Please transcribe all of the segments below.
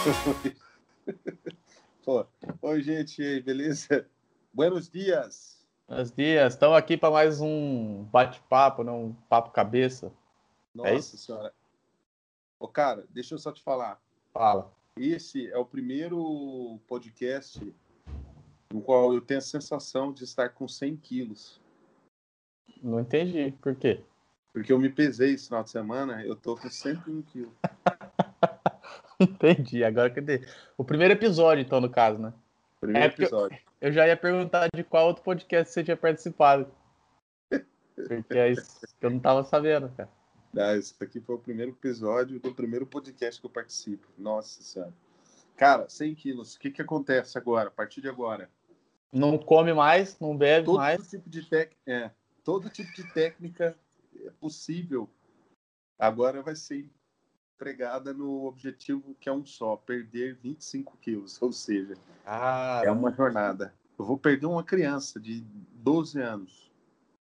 Pô, oi, gente, beleza? Buenos dias. Buenos dias. Estamos aqui para mais um bate-papo, né? um papo cabeça. É Nossa é isso? senhora. Ô, cara, deixa eu só te falar. Fala. Esse é o primeiro podcast no qual eu tenho a sensação de estar com 100 quilos. Não entendi. Por quê? Porque eu me pesei esse final de semana, eu tô com 101 quilos. entendi. Agora cadê? O primeiro episódio, então, no caso, né? Primeiro É episódio. Eu já ia perguntar de qual outro podcast você tinha participado. Porque é isso que eu não tava sabendo, cara. Ah, esse aqui foi o primeiro episódio do primeiro podcast que eu participo. Nossa senhora. Cara, 100 quilos. O que, que acontece agora, a partir de agora? Não come mais, não bebe Todo mais. tipo de tec... é, todo tipo de técnica é possível agora vai ser empregada no objetivo que é um só, perder 25 quilos. Ou seja, Ah, é uma jornada. Eu vou perder uma criança de 12 anos.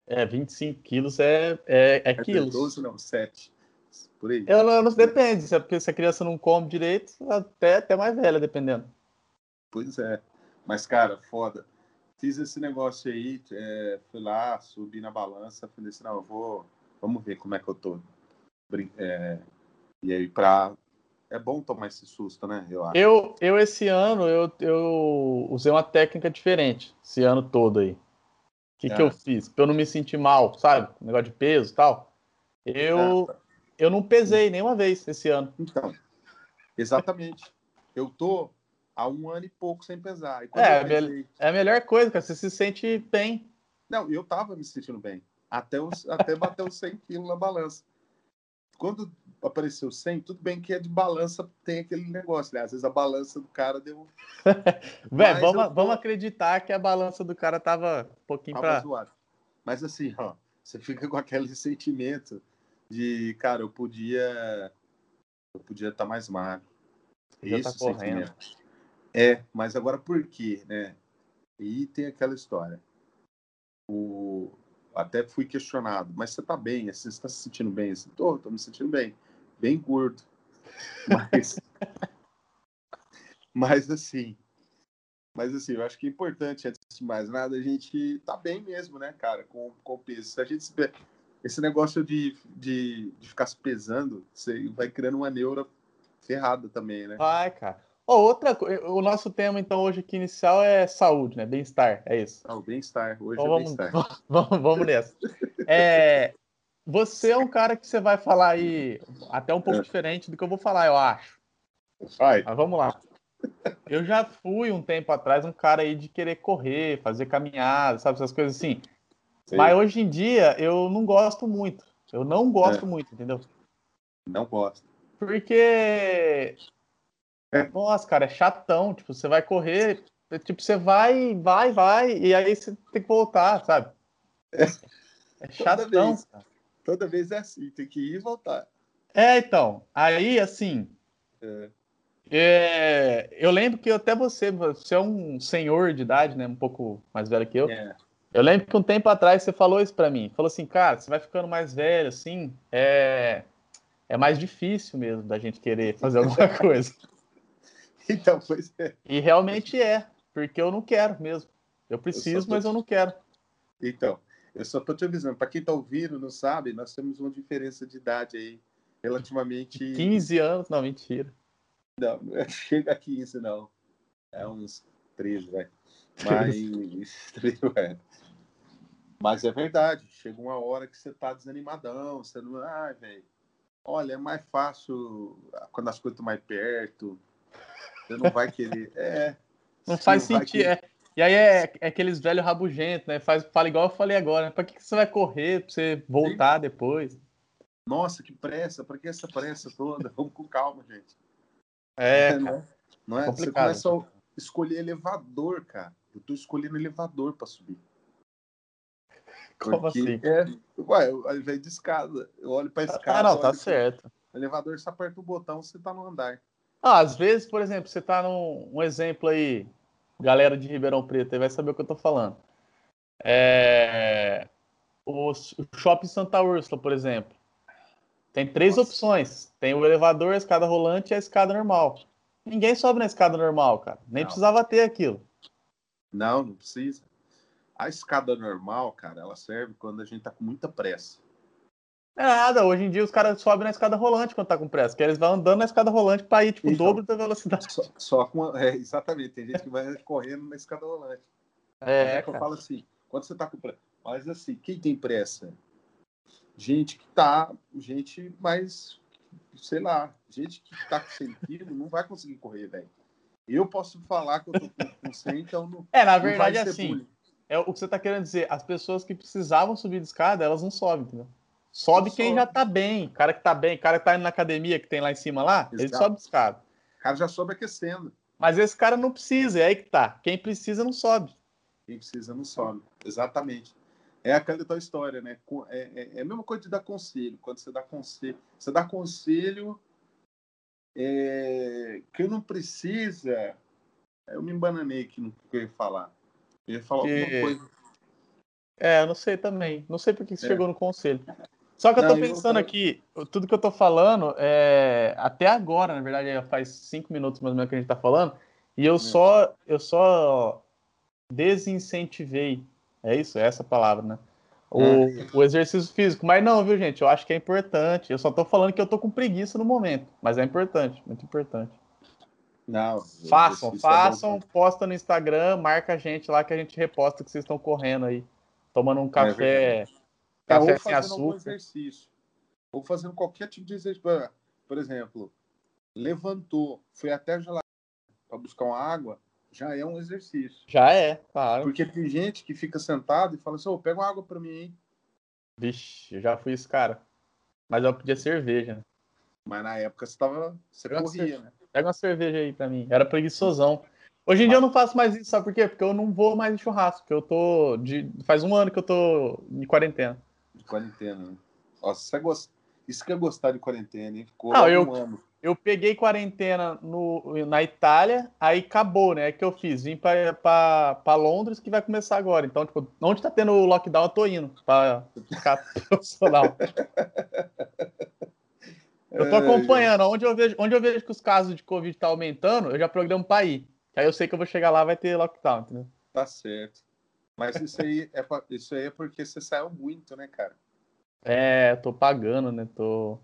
é, 25 quilos é, é, é É quilos. 12 não, 7. Por aí. Eu não, não depende, se é porque se a criança não come direito, até, até mais velha, dependendo. Pois é. Mas, cara, foda. Fiz esse negócio aí, é, fui lá, subi na balança, falei assim, não, eu vou. Vamos ver como é que eu tô. É, e aí, pra. É bom tomar esse susto, né? Eu acho. Eu, eu esse ano, eu, eu usei uma técnica diferente, esse ano todo aí. O que, que Ah. eu fiz? Pra eu não me sentir mal, sabe? Negócio de peso e tal. Eu, Ah, tá. eu não pesei nenhuma vez esse ano. Então, exatamente. Eu tô há um ano e pouco sem pesar. É, pesei- É a melhor coisa, cara. Você se sente bem. Não, eu tava me sentindo bem. Até, os, até bater os 100 quilos na balança. Quando apareceu 100, tudo bem que é de balança, tem aquele negócio, né? Às vezes a balança do cara deu Véi, vamos, eu vamos acreditar que a balança do cara tava um pouquinho tava pra. zoado. Mas assim, ó, você fica com aquele sentimento de, cara, eu podia eu podia estar mais magro. Já tá Esse correndo. sentimento. É, mas agora por quê, né? E tem aquela história. O até fui questionado, mas você tá bem, você tá se sentindo bem? Assim, tô, me sentindo bem, bem gordo. Mas mas assim, mas assim, eu acho que é importante, antes de mais nada, a gente tá bem mesmo, né, cara, com, com o peso. Se a gente se... Esse negócio de, de, de ficar se pesando, você vai criando uma neura ferrada também, né? Vai, cara. Ó, outra coisa, o nosso tema, então, hoje aqui inicial é saúde, né? Bem-estar, é isso. Ah, o bem-estar, hoje Então é vamos, bem-estar. vamos, vamos nessa. É, você é um cara que você vai falar aí até um pouco É. diferente do que eu vou falar, eu acho. Vai. Mas vamos lá. Eu já fui um tempo atrás um cara aí de querer correr, fazer caminhada, sabe, essas coisas assim. Sei. Mas hoje em dia eu não gosto muito. Eu não gosto muito, entendeu? Não gosto. Porque. É. Nossa, cara, é chatão. Tipo, você vai correr, é, tipo, você vai, vai, vai, e aí você tem que voltar, sabe? É, chatão. vez. cara. Toda vez é assim, tem que ir e voltar. É, então. Aí, assim. É. é, eu lembro que até você, você é um senhor de idade, né? Um pouco mais velho que eu. É. Eu lembro que um tempo atrás você falou isso pra mim. Falou assim, cara, você vai ficando mais velho, assim, é, é mais difícil mesmo da gente querer fazer alguma coisa. Então, pois é. E realmente é, porque eu não quero mesmo. Eu preciso, tô- mas eu não quero. Então, eu só tô te avisando, para quem tá ouvindo, não sabe, nós temos uma diferença de idade aí, relativamente. 15 anos, não, mentira. Não, não chega a 15, não. É uns 13, vai. Mas, é. Mas é verdade, chega uma hora que você tá desanimadão, você não. Ai, velho. Olha, é mais fácil quando as coisas estão mais perto. Você não vai querer. É. Não faz sentido. É. E aí é, é aqueles velhos rabugentos, né? Faz, fala igual eu falei agora. Né? Pra que, que você vai correr? Pra você voltar depois? Nossa, que pressa, para que essa pressa toda? Vamos com calma, gente. É, não cara. é? Não é? Você começa a escolher elevador, cara. Eu tô escolhendo elevador para subir. Como Porque assim? É, ué, ao invés de escada, eu olho pra escada. Ah, não, tá certo. Elevador, você aperta o botão, você tá no andar. Ah, às vezes, por exemplo, você tá num um exemplo aí, galera de Ribeirão Preto aí vai saber o que eu tô falando. É, o, o Shopping Santa Úrsula, por exemplo. Tem três Nossa. opções. Tem o elevador, a escada rolante e a escada normal. Ninguém sobe na escada normal, cara. Nem Não. precisava ter aquilo. Não, não precisa. A escada normal, cara, ela serve quando a gente tá com muita pressa. É nada, hoje em dia os caras sobem na escada rolante quando tá com pressa, que eles vão andando na escada rolante pra ir, tipo, o Então. dobro da velocidade. Só, só com é, exatamente, tem gente que vai correndo na escada rolante. É, É, que eu falo assim, quando você tá com pressa. Mas assim, quem tem pressa? Gente que tá. Gente mais. Sei lá, gente que tá com 100 quilos não vai conseguir correr, velho. Eu posso falar que eu tô com, com 100, então não. É, na verdade é assim. bullying. É o que você tá querendo dizer. As pessoas que precisavam subir de escada, elas não sobem, entendeu? Sobe Não quem sobe. já tá bem. Cara que tá bem, cara que tá indo na academia, que tem lá em cima lá, ele Exato. sobe de escada. O cara já sobe aquecendo. Mas esse cara não precisa, é aí que tá. Quem precisa não sobe. Quem precisa não sobe. Exatamente. É aquela tua história, né? É, é- é a mesma coisa de dar conselho. Quando você dá conselho, você dá conselho é, que não precisa. Eu me embananei aqui no que eu ia falar. Eu ia falar Que- alguma coisa. É, eu não sei também. Não sei por que você É. chegou no conselho. Só que eu Não, tô eu- pensando aqui, tudo que eu tô falando, é, até agora, na verdade, faz cinco minutos mais ou menos que a gente tá falando, e eu Hum. só, eu só desincentivei, é isso? É essa palavra, né? O, É. o exercício físico. Mas não, viu, gente? Eu acho que é importante. Eu só tô falando que eu tô com preguiça no momento, mas é importante, muito importante. Não, Façam, é façam, bom. posta no Instagram, marca a gente lá que a gente reposta que vocês estão correndo aí, tomando um café, É, café ou sem fazendo algum açúcar. exercício. Ou fazendo qualquer tipo de exercício. Por- exemplo, levantou, foi até a geladeira para buscar uma água, já é um exercício. Já é, claro. Porque tem gente que fica sentado e fala assim, ô, pega uma água para mim, hein? Vixe, eu já fui esse cara. Mas eu pedia cerveja. né? Mas na época você tava. Você Pega corria, cerveja. né? Pega uma cerveja aí pra mim. Era preguiçosão. Hoje em dia eu não faço mais isso, sabe por quê? Porque eu não vou mais em churrasco. porque Eu tô. De... Faz um ano que eu tô em quarentena. De quarentena, né? Nossa, isso é, isso que é gostar de quarentena, hein? Ficou Não, eu- um ano. Eu peguei quarentena no, na Itália, aí acabou, né? O que eu fiz? Vim pra Londres, que vai começar agora. Então, tipo, onde tá tendo o lockdown, eu tô indo pra ficar profissional. Eu tô acompanhando. Onde eu, vejo, onde eu vejo que os casos de Covid tá aumentando, eu já programo pra ir. Que aí eu sei que eu vou chegar lá vai ter lockdown, entendeu? Tá certo. Mas isso aí, é isso aí é porque você saiu muito, né, cara? É, tô pagando, né? Tô.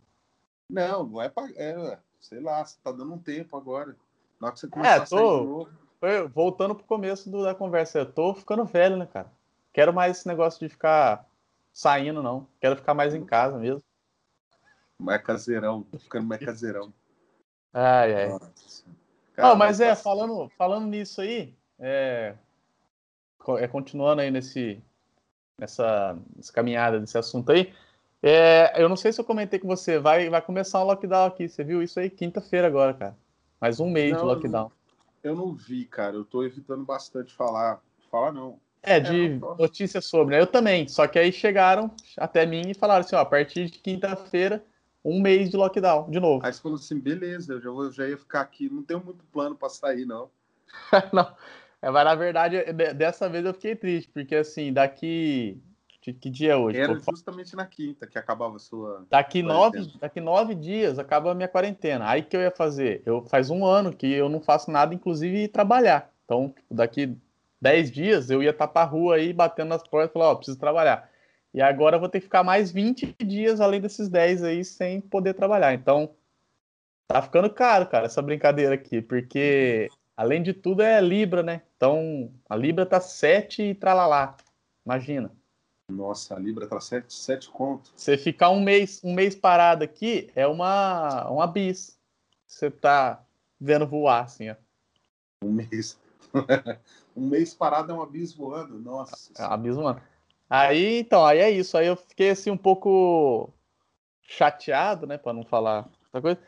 Não, não é pra. É, sei lá, você tá dando um tempo agora. Na hora que você começar a sair É, tô. de novo. Voltando pro começo do- da conversa, eu tô ficando velho, né, cara? Quero mais esse negócio de ficar saindo, não. Quero ficar mais em casa mesmo. Mais caseirão, tô ficando mais caseirão. Ai, ai. Nossa. Não, mas é, tá- falando, falando nisso aí, é, é, continuando aí nesse, nessa, nessa caminhada desse assunto aí, é, eu não sei se eu comentei com você, vai, vai começar um lockdown aqui, você viu isso aí quinta-feira agora, cara. Mais um mês Não, de eu lockdown. Eu não vi, cara. Eu tô evitando bastante falar. Falar não. É, de não posso. notícias sobre, né? Eu também, só que aí chegaram até mim e falaram assim, ó, a partir de quinta-feira, um mês de lockdown, de novo. Aí você falou assim, beleza, eu já, vou, já ia ficar aqui. Não tenho muito plano pra sair, não. Não, é, mas na verdade, de- dessa vez eu fiquei triste, porque assim, daqui. Que dia é hoje? Era Pô, justamente na quinta que acabava a sua. Daqui nove, daqui nove dias acaba a minha quarentena. Aí que eu ia fazer? Eu faz um ano que eu não faço nada, inclusive trabalhar. Então, tipo, daqui dez dias eu ia estar pra rua aí, batendo nas portas e falar, ó, preciso trabalhar. E agora eu vou ter que ficar mais 20 dias além desses 10 aí sem poder trabalhar. Então, tá ficando caro, cara, essa brincadeira aqui, porque além de tudo é Libra, né? Então, a Libra tá 7 e tralalá. Imagina. Nossa, a Libra tá sete, sete conto. Você ficar um mês, um mês parado aqui é uma, uma bis. Você tá vendo voar, assim, ó. Um mês. um mês parado é um abismo voando. Nossa. É uma bis voando. Aí, então, aí é isso. Aí eu fiquei, assim, um pouco chateado, né, pra não falar outra coisa.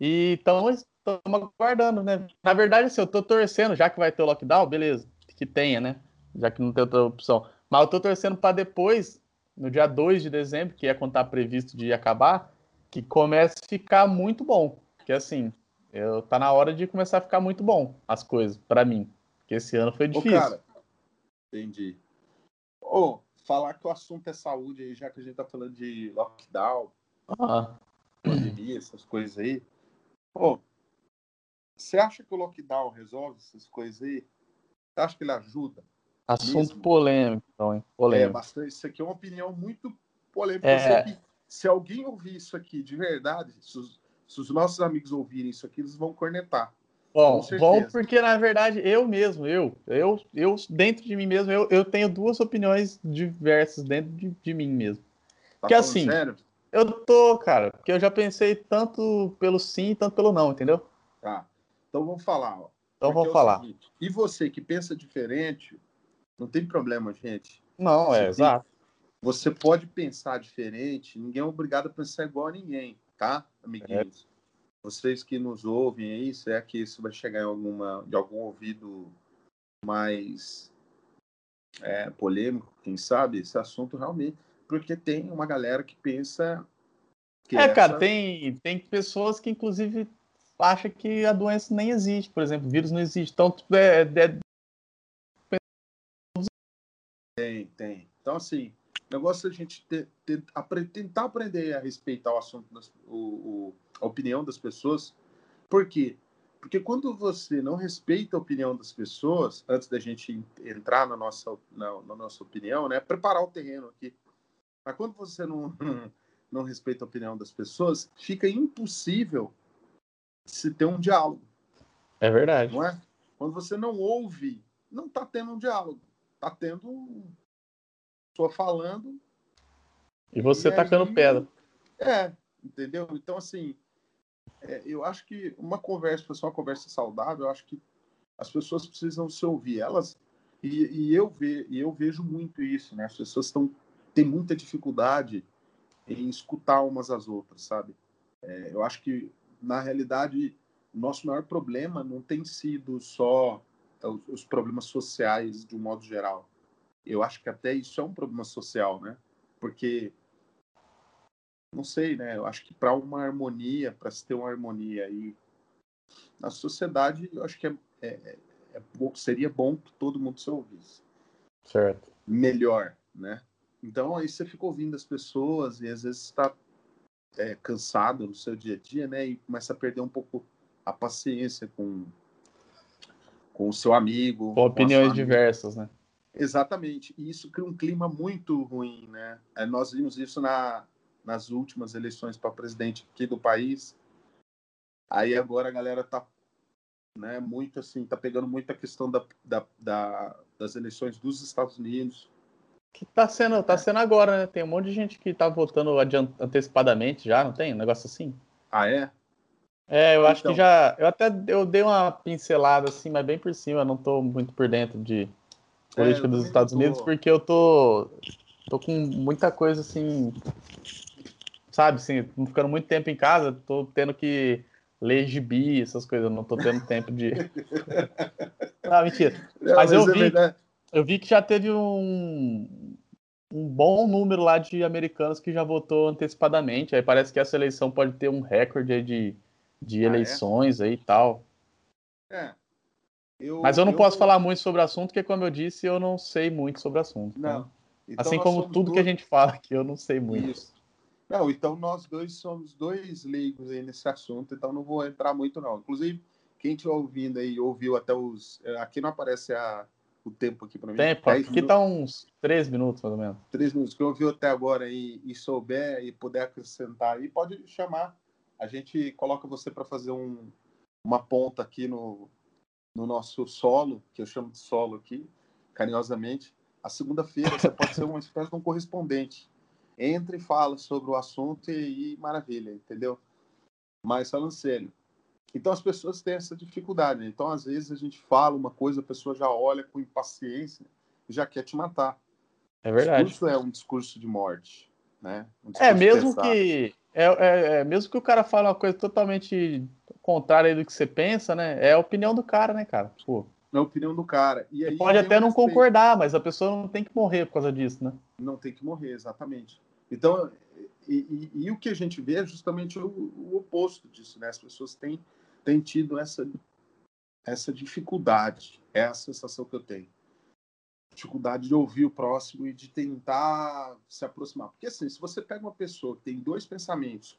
E então, estamos aguardando, né? Na verdade, assim, eu tô torcendo, já que vai ter o lockdown, beleza, que tenha, né? Já que não tem outra opção. Mas eu tô torcendo para depois, no dia 2 de dezembro, que é quando tá previsto de acabar, que comece a ficar muito bom. Porque assim, eu, tá na hora de começar a ficar muito bom as coisas, para mim. Porque esse ano foi Ô, difícil. cara, entendi. Ô, falar que o assunto é saúde aí, já que a gente tá falando de lockdown, Ah, pandemia, essas coisas aí. Pô, Você acha que o lockdown resolve essas coisas aí? Você acha que ele ajuda? Assunto mesmo? polêmico, então, hein? Polêmico. É, bastante. Isso aqui é uma opinião muito polêmica. É. se alguém ouvir isso aqui de verdade, se os, se os, nossos amigos ouvirem isso aqui, eles vão cornetar. Bom, bom, porque na verdade eu mesmo, eu, eu, eu dentro de mim mesmo, eu, eu tenho duas opiniões diversas dentro de, de mim mesmo. Tá que assim, sério? eu tô, cara, porque eu já pensei tanto pelo sim, tanto pelo não, entendeu? Tá. Então vamos falar, ó. Então vamos é falar. Seguinte, e você que pensa diferente, não tem problema, gente. Não, você é, tem, exato. Você pode pensar diferente, ninguém é obrigado a pensar igual a ninguém, tá, amiguinhos? É. Vocês que nos ouvem aí, se é que isso vai chegar em alguma, de algum ouvido mais é, polêmico, quem sabe, esse assunto realmente. Porque tem uma galera que pensa. Que é, essa... cara, tem, tem pessoas que, inclusive, acham que a doença nem existe, por exemplo, o vírus não existe. Então, tipo, é, é tem, tem. Então, assim, o negócio é a gente ter, ter, tentar aprender a respeitar o assunto, das, o, o, a opinião das pessoas. Por quê? Porque quando você não respeita a opinião das pessoas, antes da gente entrar na nossa, na, na nossa opinião, né? Preparar o terreno aqui. Mas quando você não, não respeita a opinião das pessoas, fica impossível se ter um diálogo. É verdade. Não é? Quando você não ouve, não está tendo um diálogo tá tendo pessoa falando. E você e tacando aí, pedra. É, entendeu? Então, assim, é, eu acho que uma conversa, para ser uma conversa saudável, eu acho que as pessoas precisam se ouvir. Elas. E, e eu, ve, e eu vejo muito isso, né? As pessoas estão têm muita dificuldade em escutar umas às outras, sabe? É, eu acho que, na realidade, o nosso maior problema não tem sido só os problemas sociais de um modo geral. Eu acho que até isso é um problema social, né? Porque não sei, né? Eu acho que para uma harmonia, para se ter uma harmonia aí na sociedade, eu acho que é, é, é, é seria bom que todo mundo se ouvisse. Certo. Melhor, né? Então aí você fica ouvindo as pessoas e às vezes está é, cansado no seu dia a dia, né? E começa a perder um pouco a paciência com com o seu amigo. Com opiniões com diversas, né? Exatamente. E isso cria um clima muito ruim, né? É, nós vimos isso na, nas últimas eleições para presidente aqui do país. Aí agora a galera tá né, muito assim, tá pegando muito a questão da, da, da das eleições dos Estados Unidos. Que tá sendo, tá sendo agora, né? Tem um monte de gente que tá votando antecipadamente já, não tem? Um negócio assim? Ah, é? É, eu acho então, que já. Eu até eu dei uma pincelada assim, mas bem por cima, não tô muito por dentro de política é, dos Estados tô... Unidos, porque eu tô, tô com muita coisa assim. Sabe, assim, ficando muito tempo em casa, tô tendo que ler gibi, essas coisas, não tô tendo tempo de. ah, mentira. Não, mas, mas, eu, é vi, eu vi que já teve um, um bom número lá de americanos que já votou antecipadamente. Aí parece que essa eleição pode ter um recorde de de eleições ah, é? aí e tal. É. Eu, Mas eu não eu posso falar muito sobre o assunto, porque, como eu disse, eu não sei muito sobre o assunto. Né? Não. Então, assim como tudo dois... que a gente fala aqui, eu não sei muito. Isso. Não, então nós dois somos dois leigos aí nesse assunto, então não vou entrar muito, não. Inclusive, quem estiver ouvindo aí, ouviu até os. É, aqui não aparece a, o tempo aqui para mim. Tempo, aqui minutos. tá uns três minutos, mais ou menos. Três minutos. Quem ouviu até agora aí e souber e puder acrescentar aí, pode chamar a gente coloca você para fazer um, uma ponta aqui no, no nosso solo, que eu chamo de solo aqui, carinhosamente. A segunda-feira você pode ser uma espécie de um correspondente. Entre e fala sobre o assunto e, e maravilha, entendeu? Mas sério. Então as pessoas têm essa dificuldade. Então, às vezes, a gente fala uma coisa, a pessoa já olha com impaciência e já quer te matar. É verdade. O discurso é um discurso de morte. Né? Um é, mesmo que é, é, é, mesmo que o cara fale uma coisa totalmente contrária do que você pensa, né? É a opinião do cara, né, cara? Tipo, é a opinião do cara. E aí, pode até não respeito. concordar, mas a pessoa não tem que morrer por causa disso, né? Não tem que morrer, exatamente. Então, e, e, e o que a gente vê é justamente o, o, oposto disso, né? As pessoas têm, têm tido essa, essa dificuldade, é a sensação que eu tenho dificuldade de ouvir o próximo e de tentar se aproximar. Porque assim, se você pega uma pessoa que tem dois pensamentos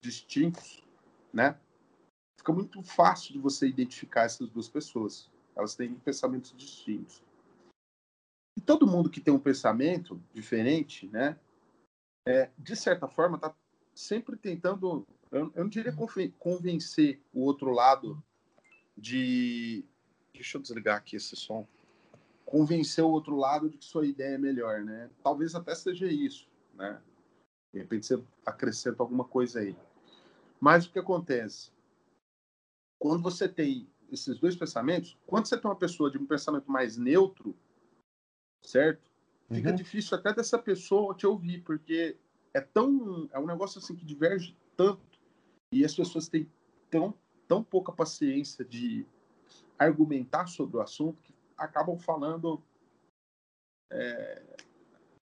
distintos, né? fica muito fácil de você identificar essas duas pessoas. Elas têm pensamentos distintos. E todo mundo que tem um pensamento diferente, né, é, de certa forma, está sempre tentando, eu, eu não diria convencer o outro lado de. Deixa eu desligar aqui esse som. Convencer o outro lado de que sua ideia é melhor, né? Talvez até seja isso, né? De repente você acrescenta alguma coisa aí. Mas o que acontece? Quando você tem esses dois pensamentos, quando você tem uma pessoa de um pensamento mais neutro, certo? Fica uhum. difícil até dessa pessoa te ouvir, porque é tão é um negócio assim que diverge tanto e as pessoas têm tão tão pouca paciência de argumentar sobre o assunto que acabam falando é,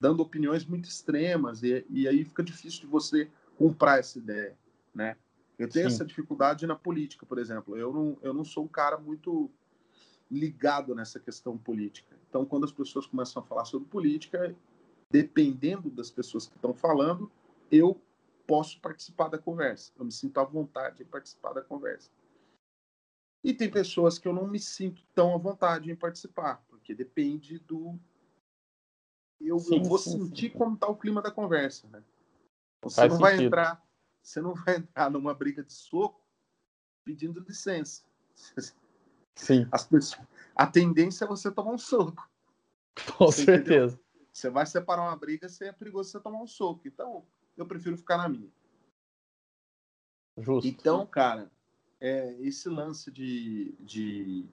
dando opiniões muito extremas e, e aí fica difícil de você comprar essa ideia, né? Eu tenho Sim. essa dificuldade na política, por exemplo. Eu não, eu não sou um cara muito ligado nessa questão política. Então, quando as pessoas começam a falar sobre política, dependendo das pessoas que estão falando, eu posso participar da conversa. Eu me sinto à vontade de participar da conversa. E tem pessoas que eu não me sinto tão à vontade em participar, porque depende do. Eu, sim, eu vou sim, sentir sim. como está o clima da conversa, né? Você Faz não sentido. vai entrar você não vai entrar numa briga de soco pedindo licença. Sim. As pessoas, a tendência é você tomar um soco. Com você certeza. Entendeu? Você vai separar uma briga, você é perigoso você tomar um soco. Então, eu prefiro ficar na minha. Justo. Então, cara, é, esse lance de, de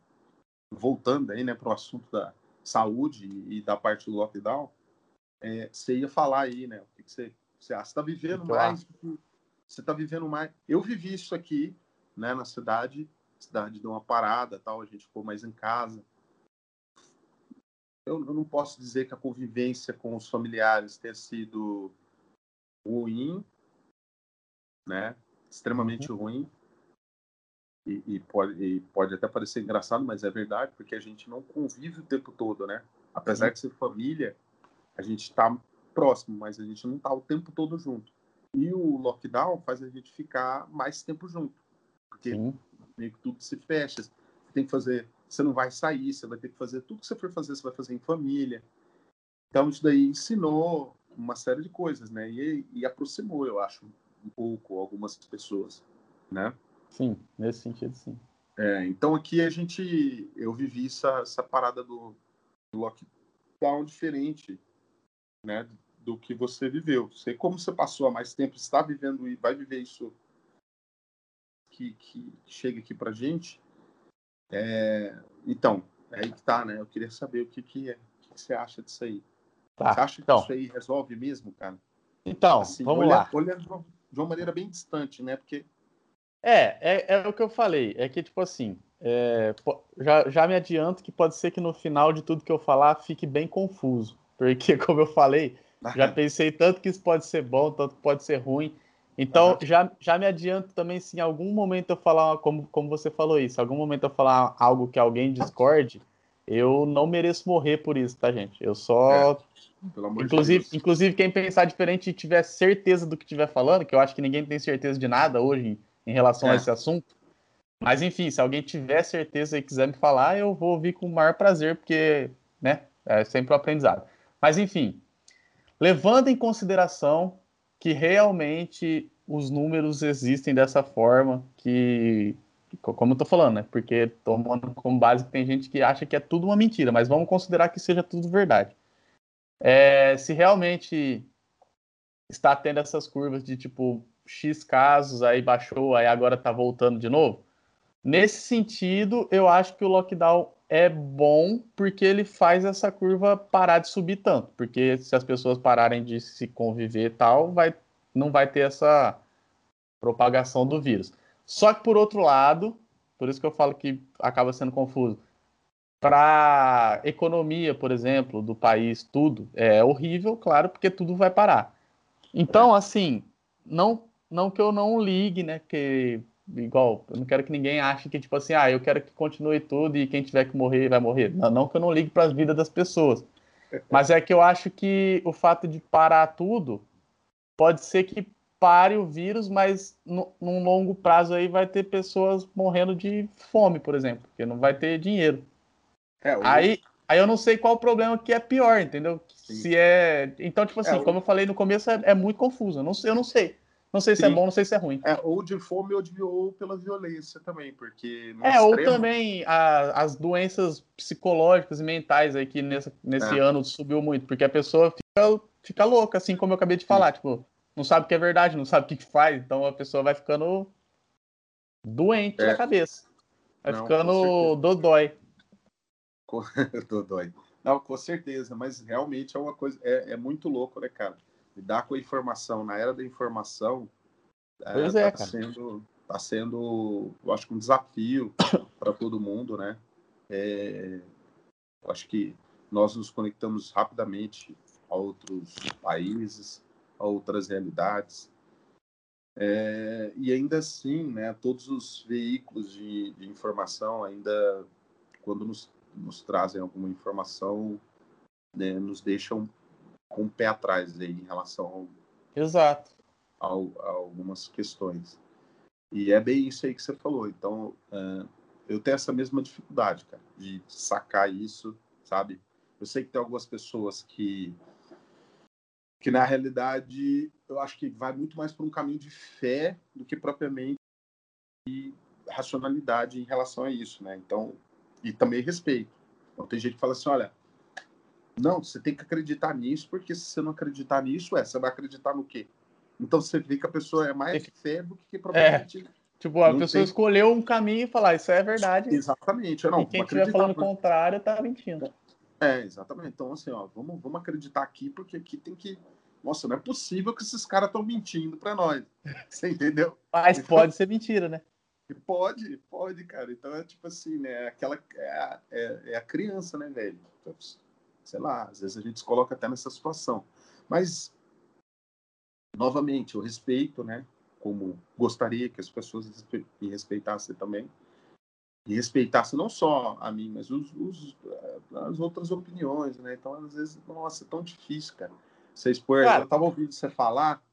voltando aí, né, para o assunto da saúde e da parte do lockdown, é, você ia falar aí, né? O que, que você, você acha? Você está vivendo mais do que você está vivendo mais. Eu vivi isso aqui, né, na cidade. A cidade deu uma parada, tal. A gente ficou mais em casa. Eu, eu não posso dizer que a convivência com os familiares tenha sido ruim, né? Extremamente uhum. ruim. E, e, pode, e, pode, até parecer engraçado, mas é verdade, porque a gente não convive o tempo todo, né? Apesar uhum. de ser família, a gente está próximo, mas a gente não está o tempo todo junto. E o lockdown faz a gente ficar mais tempo junto. Porque Sim. meio que tudo se fecha. Você tem que fazer. Você não vai sair, você vai ter que fazer tudo que você for fazer, você vai fazer em família. Então, isso daí ensinou uma série de coisas, né? E, e aproximou, eu acho, um pouco algumas pessoas, né? Sim, nesse sentido, sim. É, então aqui a gente, eu vivi essa, essa parada do, do lockdown diferente, né? do que você viveu. Você, como você passou há mais tempo, está vivendo e vai viver isso que, que chega aqui para gente. É, então, é aí que tá, né? Eu queria saber o que, que, é, o que você acha disso aí. Tá, você acha então. que isso aí resolve mesmo, cara? Então, assim, vamos olhando, lá. Olhando de uma maneira bem distante, né? Porque. É, é, é o que eu falei. É que, tipo assim, é, já, já me adianto que pode ser que no final de tudo que eu falar fique bem confuso. Porque, como eu falei, já pensei tanto que isso pode ser bom, tanto que pode ser ruim. Então, uhum. já, já me adianto também, se em algum momento eu falar, como, como você falou isso, algum momento eu falar algo que alguém discorde, eu não mereço morrer por isso, tá, gente? Eu só. É, inclusive, de inclusive, quem pensar diferente e tiver certeza do que estiver falando, que eu acho que ninguém tem certeza de nada hoje em, relação é. a esse assunto. Mas, enfim, se alguém tiver certeza e quiser me falar, eu vou ouvir com o maior prazer, porque, né, é sempre um aprendizado. Mas, enfim, levando em consideração que realmente os números existem dessa forma, que, como eu tô falando, né? Porque tomando como base tem gente que acha que é tudo uma mentira, mas vamos considerar que seja tudo verdade. É, se realmente está tendo essas curvas de tipo X casos, aí baixou, aí agora tá voltando de novo. Nesse sentido, eu acho que o lockdown é bom porque ele faz essa curva parar de subir tanto. Porque se as pessoas pararem de se conviver e tal, vai, não vai ter essa propagação do vírus. Só que por outro lado, por isso que eu falo que acaba sendo confuso, para economia, por exemplo, do país, tudo é horrível, claro, porque tudo vai parar. Então, assim, não, não que eu não ligue, né? Que igual, eu não quero que ninguém ache que, tipo assim, ah, eu quero que continue tudo e quem tiver que morrer vai morrer. Não, não que eu não ligue para as vidas das pessoas. Mas é que eu acho que o fato de parar tudo pode ser que pare o vírus, mas no, num longo prazo aí vai ter pessoas morrendo de fome, por exemplo, porque não vai ter dinheiro. É, aí, aí eu não sei qual o problema que é pior, entendeu? Sim. Se é. Então, tipo assim, é, como eu falei no começo, é, é muito confuso. Eu não, eu não sei. Não sei se é Sim. é bom, não sei se é ruim. É, ou de fome ou, de, ou pela violência também, porque. É, extremo... ou também a, as doenças psicológicas e mentais aí que nessa, nesse é. ano subiu muito, porque a pessoa fica, fica louca, assim como eu acabei de falar, Sim. tipo, não sabe o que é verdade, não sabe o que, faz, então a pessoa vai ficando doente é. na cabeça. Vai não, ficando dodói. dodói. Não, com certeza, mas realmente é uma coisa, é, é muito louco, né, cara? lidar com a informação na era da informação está é, é, tá sendo tá sendo eu acho que um desafio para todo mundo né é, eu acho que nós nos conectamos rapidamente a outros países a outras realidades é, e ainda assim né todos os veículos de, de informação ainda quando nos, nos trazem alguma informação né, nos deixam com o pé atrás aí em relação ao, Exato. Ao, a algumas questões. E é bem isso aí que você falou. Então, uh, eu tenho essa mesma dificuldade, cara, de sacar isso, sabe? Eu sei que tem algumas pessoas que que na realidade eu acho que vai muito mais para um caminho de fé do que propriamente de racionalidade em relação a isso, né? Então, e também respeito. Então, tem gente que fala assim, olha, não, você tem que acreditar nisso, porque se você não acreditar nisso, é, você vai acreditar no quê? Então você vê que a pessoa é mais fé do que propriamente. É. Tipo, a pessoa tem... escolheu um caminho e falar, isso é verdade. Exatamente. Não, e quem estiver falando o contrário tá mentindo. É, exatamente. Então, assim, ó, vamos, vamos acreditar aqui, porque aqui tem que. Nossa, não é possível que esses caras estão mentindo para nós. Você entendeu? Mas então, pode ser mentira, né? Pode, pode, cara. Então é tipo assim, né? Aquela. É a, é, é a criança, né, velho? sei lá, às vezes a gente se coloca até nessa situação. Mas, novamente, eu respeito, né? Como gostaria que as pessoas me respeitassem também. E respeitassem não só a mim, mas os, os, as outras opiniões, né? Então, às vezes, nossa, é tão difícil, cara. Você expor, eu estava ouvindo você falar,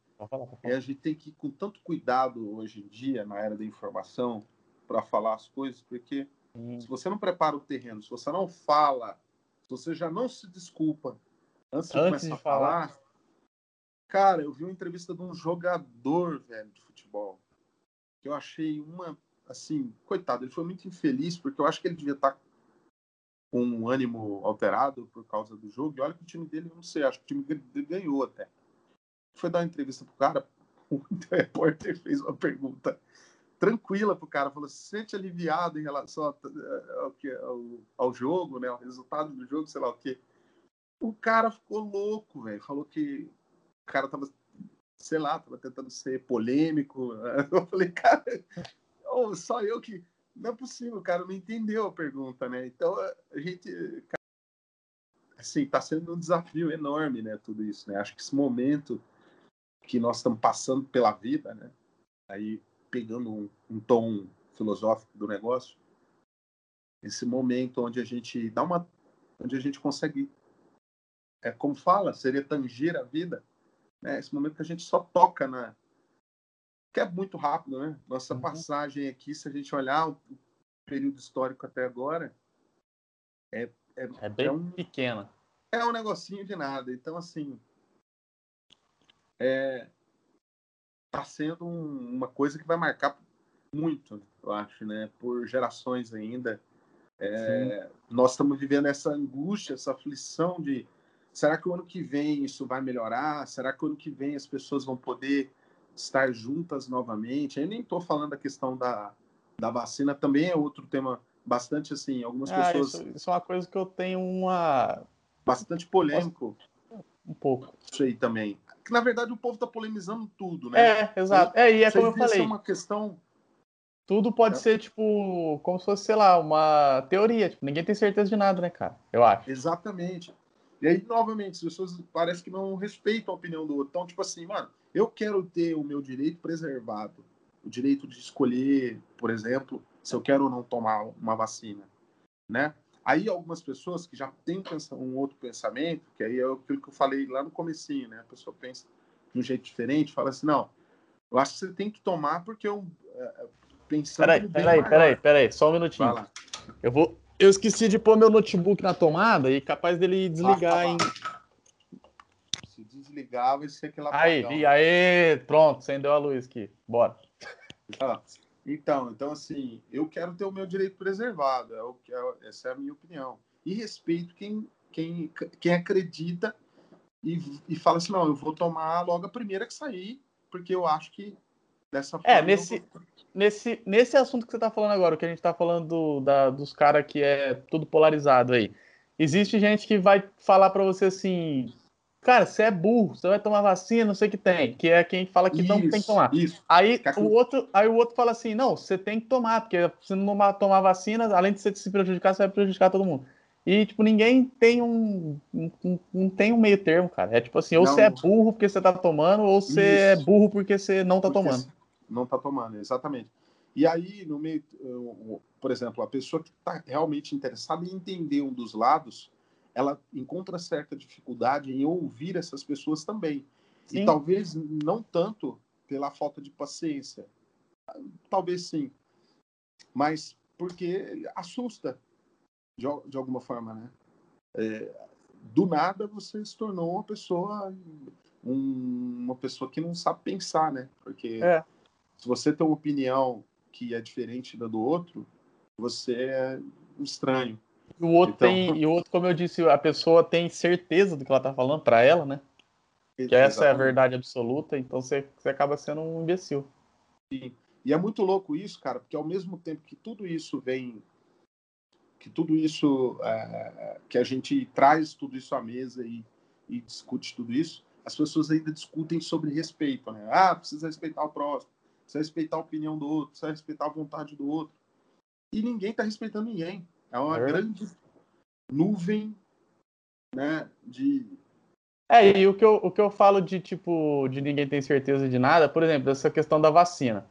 e a gente tem que ir com tanto cuidado hoje em dia, na era da informação, para falar as coisas, porque hum. se você não prepara o terreno, se você não fala você já não se desculpa antes de antes começar de a falar, falar, cara, eu vi uma entrevista de um jogador, velho, de futebol, que eu achei uma, assim, coitado, ele foi muito infeliz, porque eu acho que ele devia estar com um ânimo alterado por causa do jogo, e olha que o time dele, não sei, acho que o time dele ganhou até. Foi dar uma entrevista pro cara, o repórter fez uma pergunta tranquila pro cara, falou, se sente aliviado em relação ao, ao, ao, jogo, né, o resultado do jogo, sei lá o quê. O cara ficou louco, velho, falou que o cara tava, sei lá, tava tentando ser polêmico. Eu falei, cara, oh, só eu que não é possível, o cara não entendeu a pergunta, né? Então a gente, assim, tá sendo um desafio enorme, né? Tudo isso, né? Acho que esse momento que nós estamos passando pela vida, né? Aí pegando um, um tom filosófico do negócio, esse momento onde a gente dá uma, onde a gente consegue, é como fala, seria tangir a vida, né? Esse momento que a gente só toca na, que é muito rápido, né? Nossa uhum. passagem aqui, se a gente olhar o período histórico até agora, é é, é bem é um, pequena. É um negocinho de nada. Então assim, é, está sendo um, uma coisa que vai marcar muito, eu acho, né? Por gerações ainda. É, nós estamos vivendo essa angústia, essa aflição de será que o ano que vem isso vai melhorar? Será que o ano que vem as pessoas vão poder estar juntas novamente? Eu nem estou falando da questão da, da vacina, também é outro tema bastante assim. Algumas ah, pessoas. Isso, isso, é uma coisa que eu tenho uma. Bastante polêmico. Um pouco. Isso aí também que na verdade o povo está polemizando tudo, né? É, exato. É, e é como eu falei. É uma questão. Tudo pode é. ser, tipo, como se fosse, sei lá, uma teoria. Tipo, ninguém tem certeza de nada, né, cara? Eu acho. Exatamente. E aí, novamente, as pessoas parecem que não respeitam a opinião do outro. Então, tipo assim, mano, eu quero ter o meu direito preservado. O direito de escolher, por exemplo, se eu quero ou não tomar uma vacina, né? Aí algumas pessoas que já têm um outro pensamento, que aí é aquilo que eu falei lá no comecinho, né? A pessoa pensa de um jeito diferente, fala assim, não, Eu acho que você tem que tomar porque eu é, pensando. Peraí, peraí, peraí, peraí, só um minutinho. Eu vou. Eu esqueci de pôr meu notebook na tomada e capaz dele desligar, ah, tá hein? Se desligar, vai ser aquela. Aí, e aí, pronto, acendeu a luz aqui. Bora. Então, então assim, eu quero ter o meu direito preservado. É o que é, essa é a minha opinião. E respeito quem, quem, quem acredita e, e fala assim, não, eu vou tomar logo a primeira que sair, porque eu acho que dessa é, forma. É, nesse, nesse, nesse assunto que você está falando agora, o que a gente está falando do, da, dos caras que é tudo polarizado aí. Existe gente que vai falar para você assim, cara, você é burro, você vai tomar vacina, não sei o que tem, que é quem fala que isso, não tem que tomar. Isso. Aí o outro, aí o outro fala assim, não, você tem que tomar, porque se não tomar vacina, além de você se prejudicar, você vai prejudicar todo mundo. E, tipo, ninguém tem um. Não tem um meio termo, cara. É tipo assim, ou não, você é burro porque você tá tomando, ou você é isso. é burro porque você não tá porque tomando. Não tá tomando, exatamente. E aí, no meio, por exemplo, a pessoa que está realmente interessada em entender um dos lados, ela encontra certa dificuldade em ouvir essas pessoas também. Sim. E talvez não tanto pela falta de paciência. Talvez sim. Mas porque assusta de, de alguma forma, né? É, do nada você se tornou uma pessoa um, uma pessoa que não sabe pensar, né? Porque é. Se você tem uma opinião que é diferente da do outro, você é um estranho. E o outro então... tem, e o outro, como eu disse, a pessoa tem certeza do que ela tá falando para ela, né? Que Exatamente. essa é a verdade absoluta, então você, você acaba sendo um imbecil. Sim. E é muito louco isso, cara, porque ao mesmo tempo que tudo isso vem que tudo isso, é, que a gente traz tudo isso à mesa e, e, discute tudo isso, as pessoas ainda discutem sobre respeito, né? Ah, precisa respeitar o próximo, precisa respeitar a opinião do outro, precisa respeitar a vontade do outro. E ninguém está respeitando ninguém. É uma é. grande nuvem, né, de... É, e o que, eu, o que eu falo de, tipo, de ninguém tem certeza de nada, por exemplo, essa questão da vacina.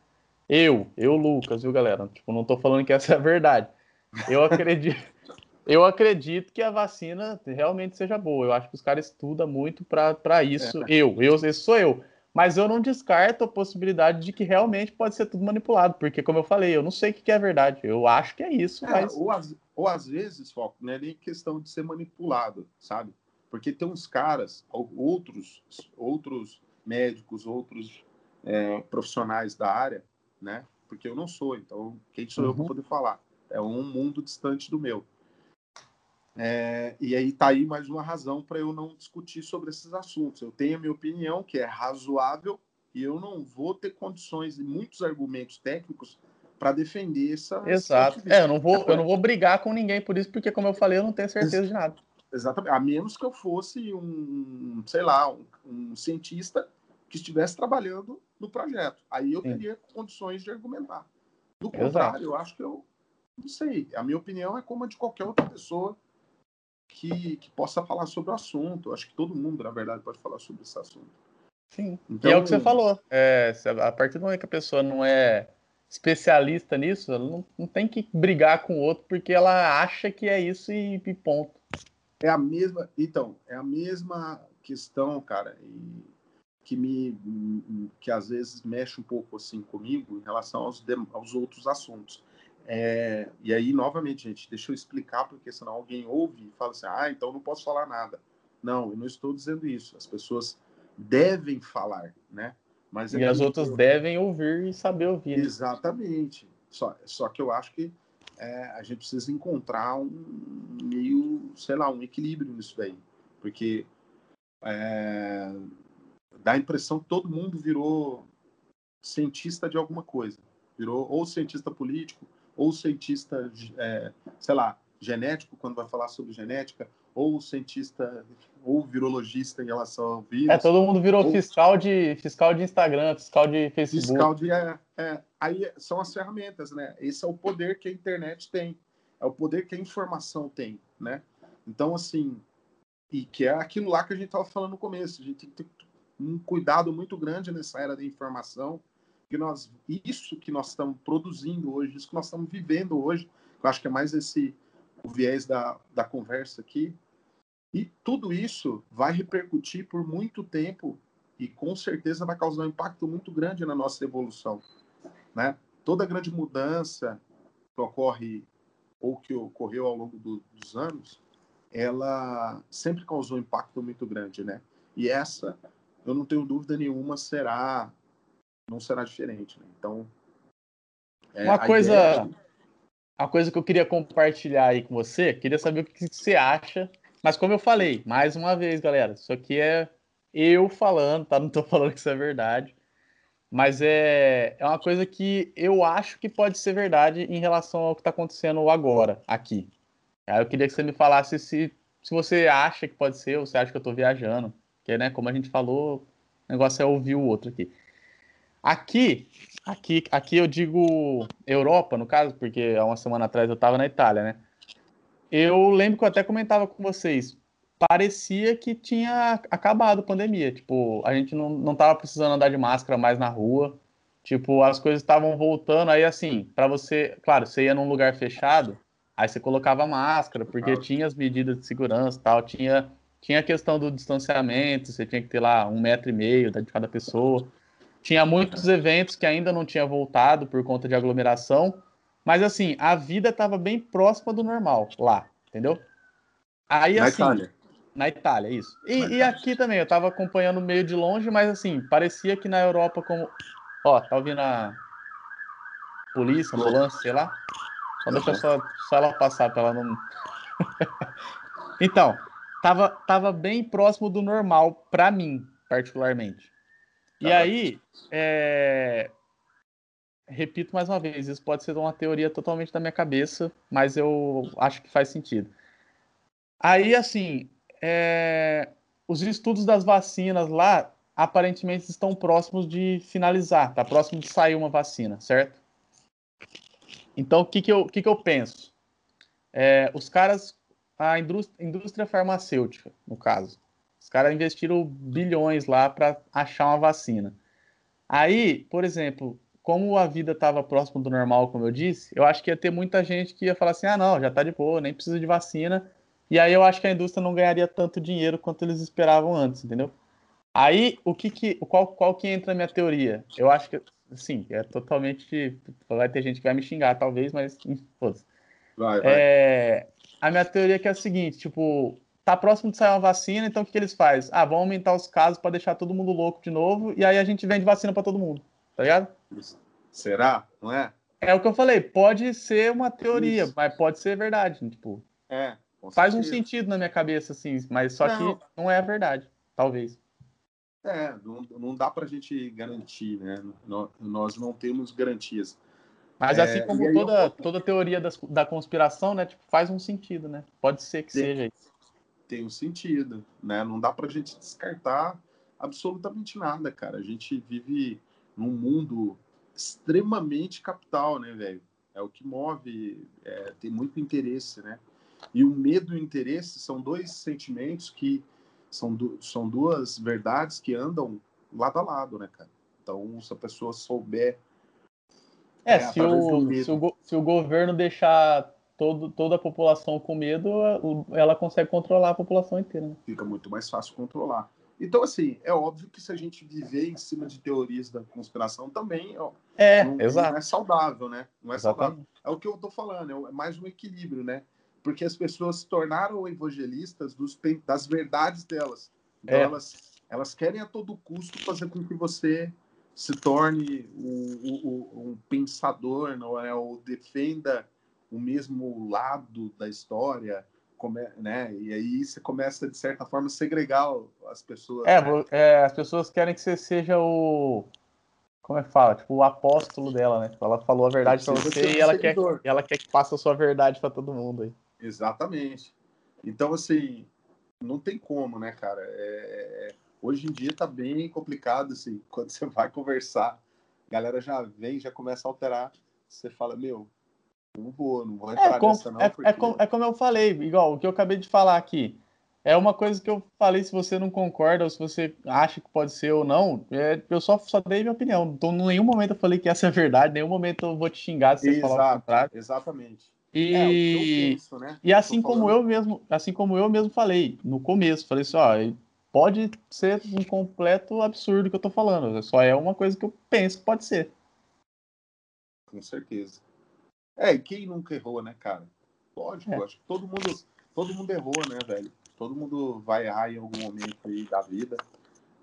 Eu, eu, Lucas, viu, galera? Tipo, não tô falando que essa é a verdade eu acredito, eu acredito que a vacina realmente seja boa. Eu acho que os caras estudam muito para isso. É. Eu, eu, esse sou eu. Mas eu não descarto a possibilidade de que realmente pode ser tudo manipulado, porque, como eu falei, eu não sei o que é verdade. Eu acho que é isso. É, mas... ou, às, ou às vezes, Foco, não é nem questão de ser manipulado, sabe? Porque tem uns caras, outros, outros médicos, outros é, profissionais da área, né? Porque eu não sou, então quem sou uhum. eu para poder falar? é um mundo distante do meu. É, e aí está aí mais uma razão para eu não discutir sobre esses assuntos. Eu tenho a minha opinião, que é razoável, e eu não vou ter condições e muitos argumentos técnicos para defender essa. Exato. É, eu não vou, eu não vou brigar com ninguém por isso, porque como eu falei, eu não tenho certeza Ex de nada. Exatamente. A menos que eu fosse um, sei lá, um, um cientista que estivesse trabalhando no projeto. Aí eu Sim. teria condições de argumentar. Do contrário, Exato. eu acho que eu não sei. A minha opinião é como a de qualquer outra pessoa que, que possa falar sobre o assunto. Acho que todo mundo, na verdade, pode falar sobre esse assunto. Sim. Então, e é o que você falou. É, a partir do momento que a pessoa não é especialista nisso, ela não, não tem que brigar com o outro porque ela acha que é isso e, e ponto. É a mesma. Então, é a mesma questão, cara, e que me que às vezes mexe um pouco assim comigo em relação aos, aos outros assuntos. É, e aí, novamente, gente, deixa eu explicar, porque senão alguém ouve e fala assim: ah, então não posso falar nada. Não, eu não estou dizendo isso. As pessoas devem falar, né? Mas é e as outras eu... devem ouvir e saber ouvir. Né? Exatamente. Só, só que eu acho que é, a gente precisa encontrar um meio, sei lá, um equilíbrio nisso daí. Porque é, dá a impressão que todo mundo virou cientista de alguma coisa. Virou ou cientista político, ou cientista, é, sei lá, genético, quando vai falar sobre genética, ou cientista, ou virologista em relação ao vírus. É, todo mundo virou ou... fiscal, de, fiscal de Instagram, fiscal de Facebook. Fiscal de. É, é, aí são as ferramentas, né? Esse é o poder que a internet tem, é o poder que a informação tem, né? Então, assim, e que é aquilo lá que a gente estava falando no começo, a gente tem que ter um cuidado muito grande nessa era da informação, que nós, isso que nós estamos produzindo hoje, isso que nós estamos vivendo hoje, eu acho que é mais esse o viés da, da conversa aqui. E tudo isso vai repercutir por muito tempo e com certeza vai causar um impacto muito grande na nossa evolução, né? Toda grande mudança que ocorre ou que ocorreu ao longo do, dos anos, ela sempre causou um impacto muito grande, né? E essa, eu não tenho dúvida nenhuma, será não será diferente. Né? Então, é, uma coisa, ideia... uma coisa que eu queria compartilhar aí com você, queria saber o que você acha. Mas como eu falei, mais uma vez, galera, isso aqui é eu falando, tá? Não estou falando que isso é verdade. Mas é, é uma coisa que eu acho que pode ser verdade em relação ao que está acontecendo agora, aqui. Aí eu queria que você me falasse se, se você acha que pode ser ou você acha que eu estou viajando. Porque, né, como a gente falou, o negócio é ouvir o outro aqui. Aqui, aqui, aqui eu digo Europa, no caso, porque há uma semana atrás eu estava na Itália, né? Eu lembro que eu até comentava com vocês parecia que tinha acabado a pandemia. Tipo, a gente não, não tava precisando andar de máscara mais na rua. Tipo, as coisas estavam voltando. Aí, assim, para você, claro, você ia num lugar fechado, aí você colocava máscara, porque tinha as medidas de segurança tal, tinha, tinha a questão do distanciamento, você tinha que ter lá um metro e meio de cada pessoa. Tinha muitos eventos que ainda não tinha voltado por conta de aglomeração, mas assim, a vida estava bem próxima do normal lá, entendeu? Aí, Na assim, Itália. Na Itália, isso. E, e aqui também, eu tava acompanhando meio de longe, mas assim, parecia que na Europa como. Ó, tá ouvindo a polícia, ambulância, sei lá. Só deixa só, só ela passar pra ela não. então, tava, tava bem próximo do normal, pra mim, particularmente. E tá aí, é... repito mais uma vez, isso pode ser uma teoria totalmente da minha cabeça, mas eu acho que faz sentido. Aí, assim, é, os estudos das vacinas lá aparentemente estão próximos de finalizar, tá próximo de sair uma vacina, certo? Então, o que, que, eu, que, que eu penso? É, os caras, a indústria, indústria farmacêutica, no caso, os caras investiram bilhões lá para achar uma vacina. Aí, por exemplo, como a vida estava próximo do normal, como eu disse, eu acho que ia ter muita gente que ia falar assim: ah, não, já tá de boa, nem precisa de vacina, e aí eu acho que a indústria não ganharia tanto dinheiro quanto eles esperavam antes, entendeu? Aí, o que que, qual, qual que entra na minha teoria? Eu acho que, sim, é totalmente, vai ter gente que vai me xingar talvez, mas, Vai, vai. É, a minha teoria é que é a seguinte, tipo, tá próximo de sair uma vacina, então o que, que eles fazem? Ah, vão aumentar os casos para deixar todo mundo louco de novo, e aí a gente vende vacina para todo mundo, tá ligado? Será? Não é? É o que eu falei, pode ser uma teoria, Isso. mas pode ser verdade, tipo. É, Faz um sentido na minha cabeça, assim, mas só não. que não é a verdade, talvez. É, não, não dá pra gente garantir, né? Nós não temos garantias. Mas é, assim como toda, eu... toda teoria das, da conspiração, né? Tipo, faz um sentido, né? Pode ser que seja isso. Tem um sentido, né? Não dá pra gente descartar absolutamente nada, cara. A gente vive num mundo extremamente capital, né, velho? É o que move, é, tem muito interesse, né? E o medo e o interesse são dois sentimentos que são, du são duas verdades que andam lado a lado, né, cara? Então, se a pessoa souber. É, é se, o, se, o, se o governo deixar todo, toda a população com medo, ela consegue controlar a população inteira. Né? Fica muito mais fácil controlar. Então, assim, é óbvio que se a gente viver em cima de teorias da conspiração também é, não, exato. não é saudável, né? Não é Exatamente. saudável. É o que eu tô falando, é mais um equilíbrio, né? porque as pessoas se tornaram evangelistas dos, das verdades delas. Então, é. elas, elas querem a todo custo fazer com que você se torne um, um pensador, não é? Ou defenda o mesmo lado da história, come, né? E aí você começa, de certa forma, a segregar as pessoas. É, né? é, as pessoas querem que você seja o. Como é que fala? Tipo, o apóstolo dela, né? Tipo, ela falou a verdade para você e ela quer, ela quer que passe a sua verdade para todo mundo aí. Exatamente. Então, assim, não tem como, né, cara? É, é, hoje em dia tá bem complicado, assim, quando você vai conversar, a galera já vem, já começa a alterar, você fala, meu, não vou, não vou é entrar é como, nessa não. É, porque... é, como, é como eu falei, igual o que eu acabei de falar aqui. É uma coisa que eu falei, se você não concorda ou se você acha que pode ser ou não, é, eu só, só dei minha opinião. Então, em nenhum momento eu falei que essa é a verdade, em nenhum momento eu vou te xingar se você Exato, falar o contrário. Exatamente. E, é, penso, né? e assim como eu mesmo, assim como eu mesmo falei no começo, falei assim, ó, pode ser um completo absurdo que eu tô falando. Só é uma coisa que eu penso que pode ser. Com certeza. É, e quem nunca errou, né, cara? Lógico, é. acho que todo mundo, todo mundo errou, né, velho? Todo mundo vai errar em algum momento aí da vida.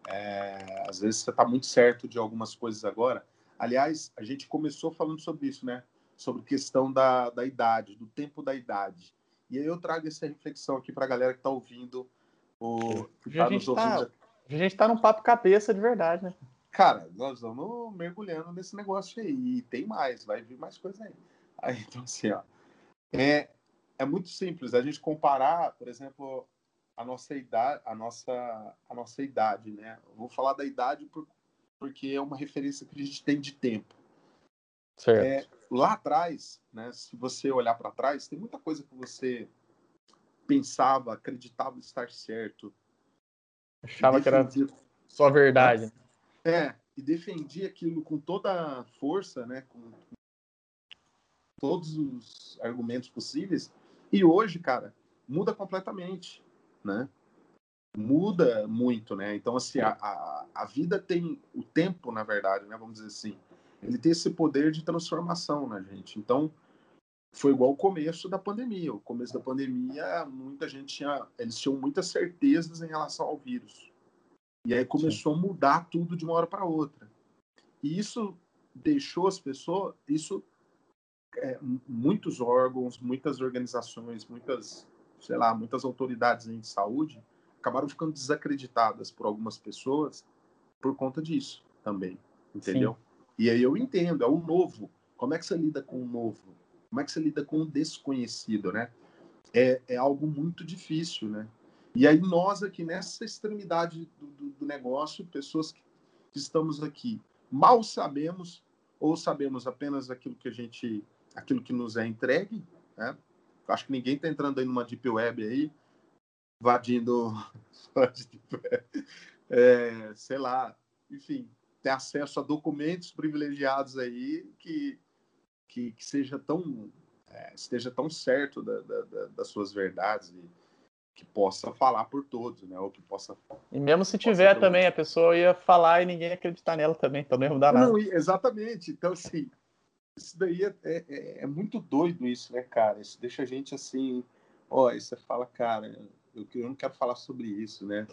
É, às vezes você tá muito certo de algumas coisas agora. Aliás, a gente começou falando sobre isso, né? Sobre questão da, da idade, do tempo da idade. E aí eu trago essa reflexão aqui para a galera que está ouvindo. O, que tá a, gente tá, a gente está num papo cabeça de verdade, né? Cara, nós vamos mergulhando nesse negócio aí. E tem mais, vai vir mais coisa aí. aí então, assim, ó. É, é muito simples a gente comparar, por exemplo, a nossa idade, a nossa, a nossa idade, né? Eu vou falar da idade por, porque é uma referência que a gente tem de tempo. Certo. É, lá atrás, né, se você olhar para trás, tem muita coisa que você pensava, acreditava estar certo. Achava defendia... que era só verdade. É, e defendia aquilo com toda a força, né, com todos os argumentos possíveis. E hoje, cara, muda completamente, né? Muda muito, né? Então, assim, a, a, a vida tem o tempo, na verdade, né? Vamos dizer assim ele tem esse poder de transformação na gente. Então, foi igual o começo da pandemia. O começo da pandemia, muita gente tinha, eles tinham muitas certezas em relação ao vírus. E aí começou Sim. a mudar tudo de uma hora para outra. E isso deixou as pessoas, isso é, muitos órgãos, muitas organizações, muitas, sei lá, muitas autoridades em saúde acabaram ficando desacreditadas por algumas pessoas por conta disso também, entendeu? Sim. E aí eu entendo, é o novo. Como é que você lida com o novo? Como é que você lida com o desconhecido, né? É, é algo muito difícil, né? E aí nós aqui nessa extremidade do, do, do negócio, pessoas que, que estamos aqui, mal sabemos ou sabemos apenas aquilo que a gente, aquilo que nos é entregue, né? Acho que ninguém está entrando aí numa deep web aí, invadindo, é, sei lá, enfim, ter acesso a documentos privilegiados aí que, que, que seja tão é, esteja tão certo da, da, das suas verdades e que possa falar por todos, né? Ou que possa. E mesmo se tiver também, a pessoa ia falar e ninguém ia acreditar nela também, então não ia mudar nada. Não, exatamente. Então, assim, isso daí é, é, é, muito doido isso, né, cara? Isso deixa a gente assim, ó, aí você fala, cara, eu, eu não quero falar sobre isso, né?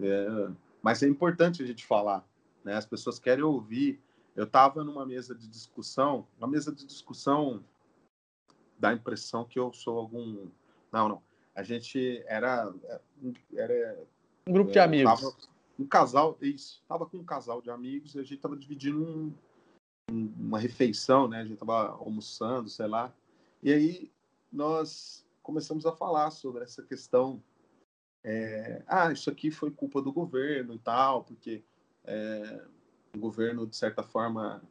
É, mas é importante a gente falar, né? As pessoas querem ouvir. Eu estava numa mesa de discussão, uma mesa de discussão dá a impressão que eu sou algum. Não, não. A gente era. era um grupo de é, amigos. Tava, um casal, isso. Estava com um casal de amigos e a gente estava dividindo um, uma refeição, né? A gente estava almoçando, sei lá. E aí nós começamos a falar sobre essa questão. É, ah, isso aqui foi culpa do governo e tal, porque é, o governo, de certa forma,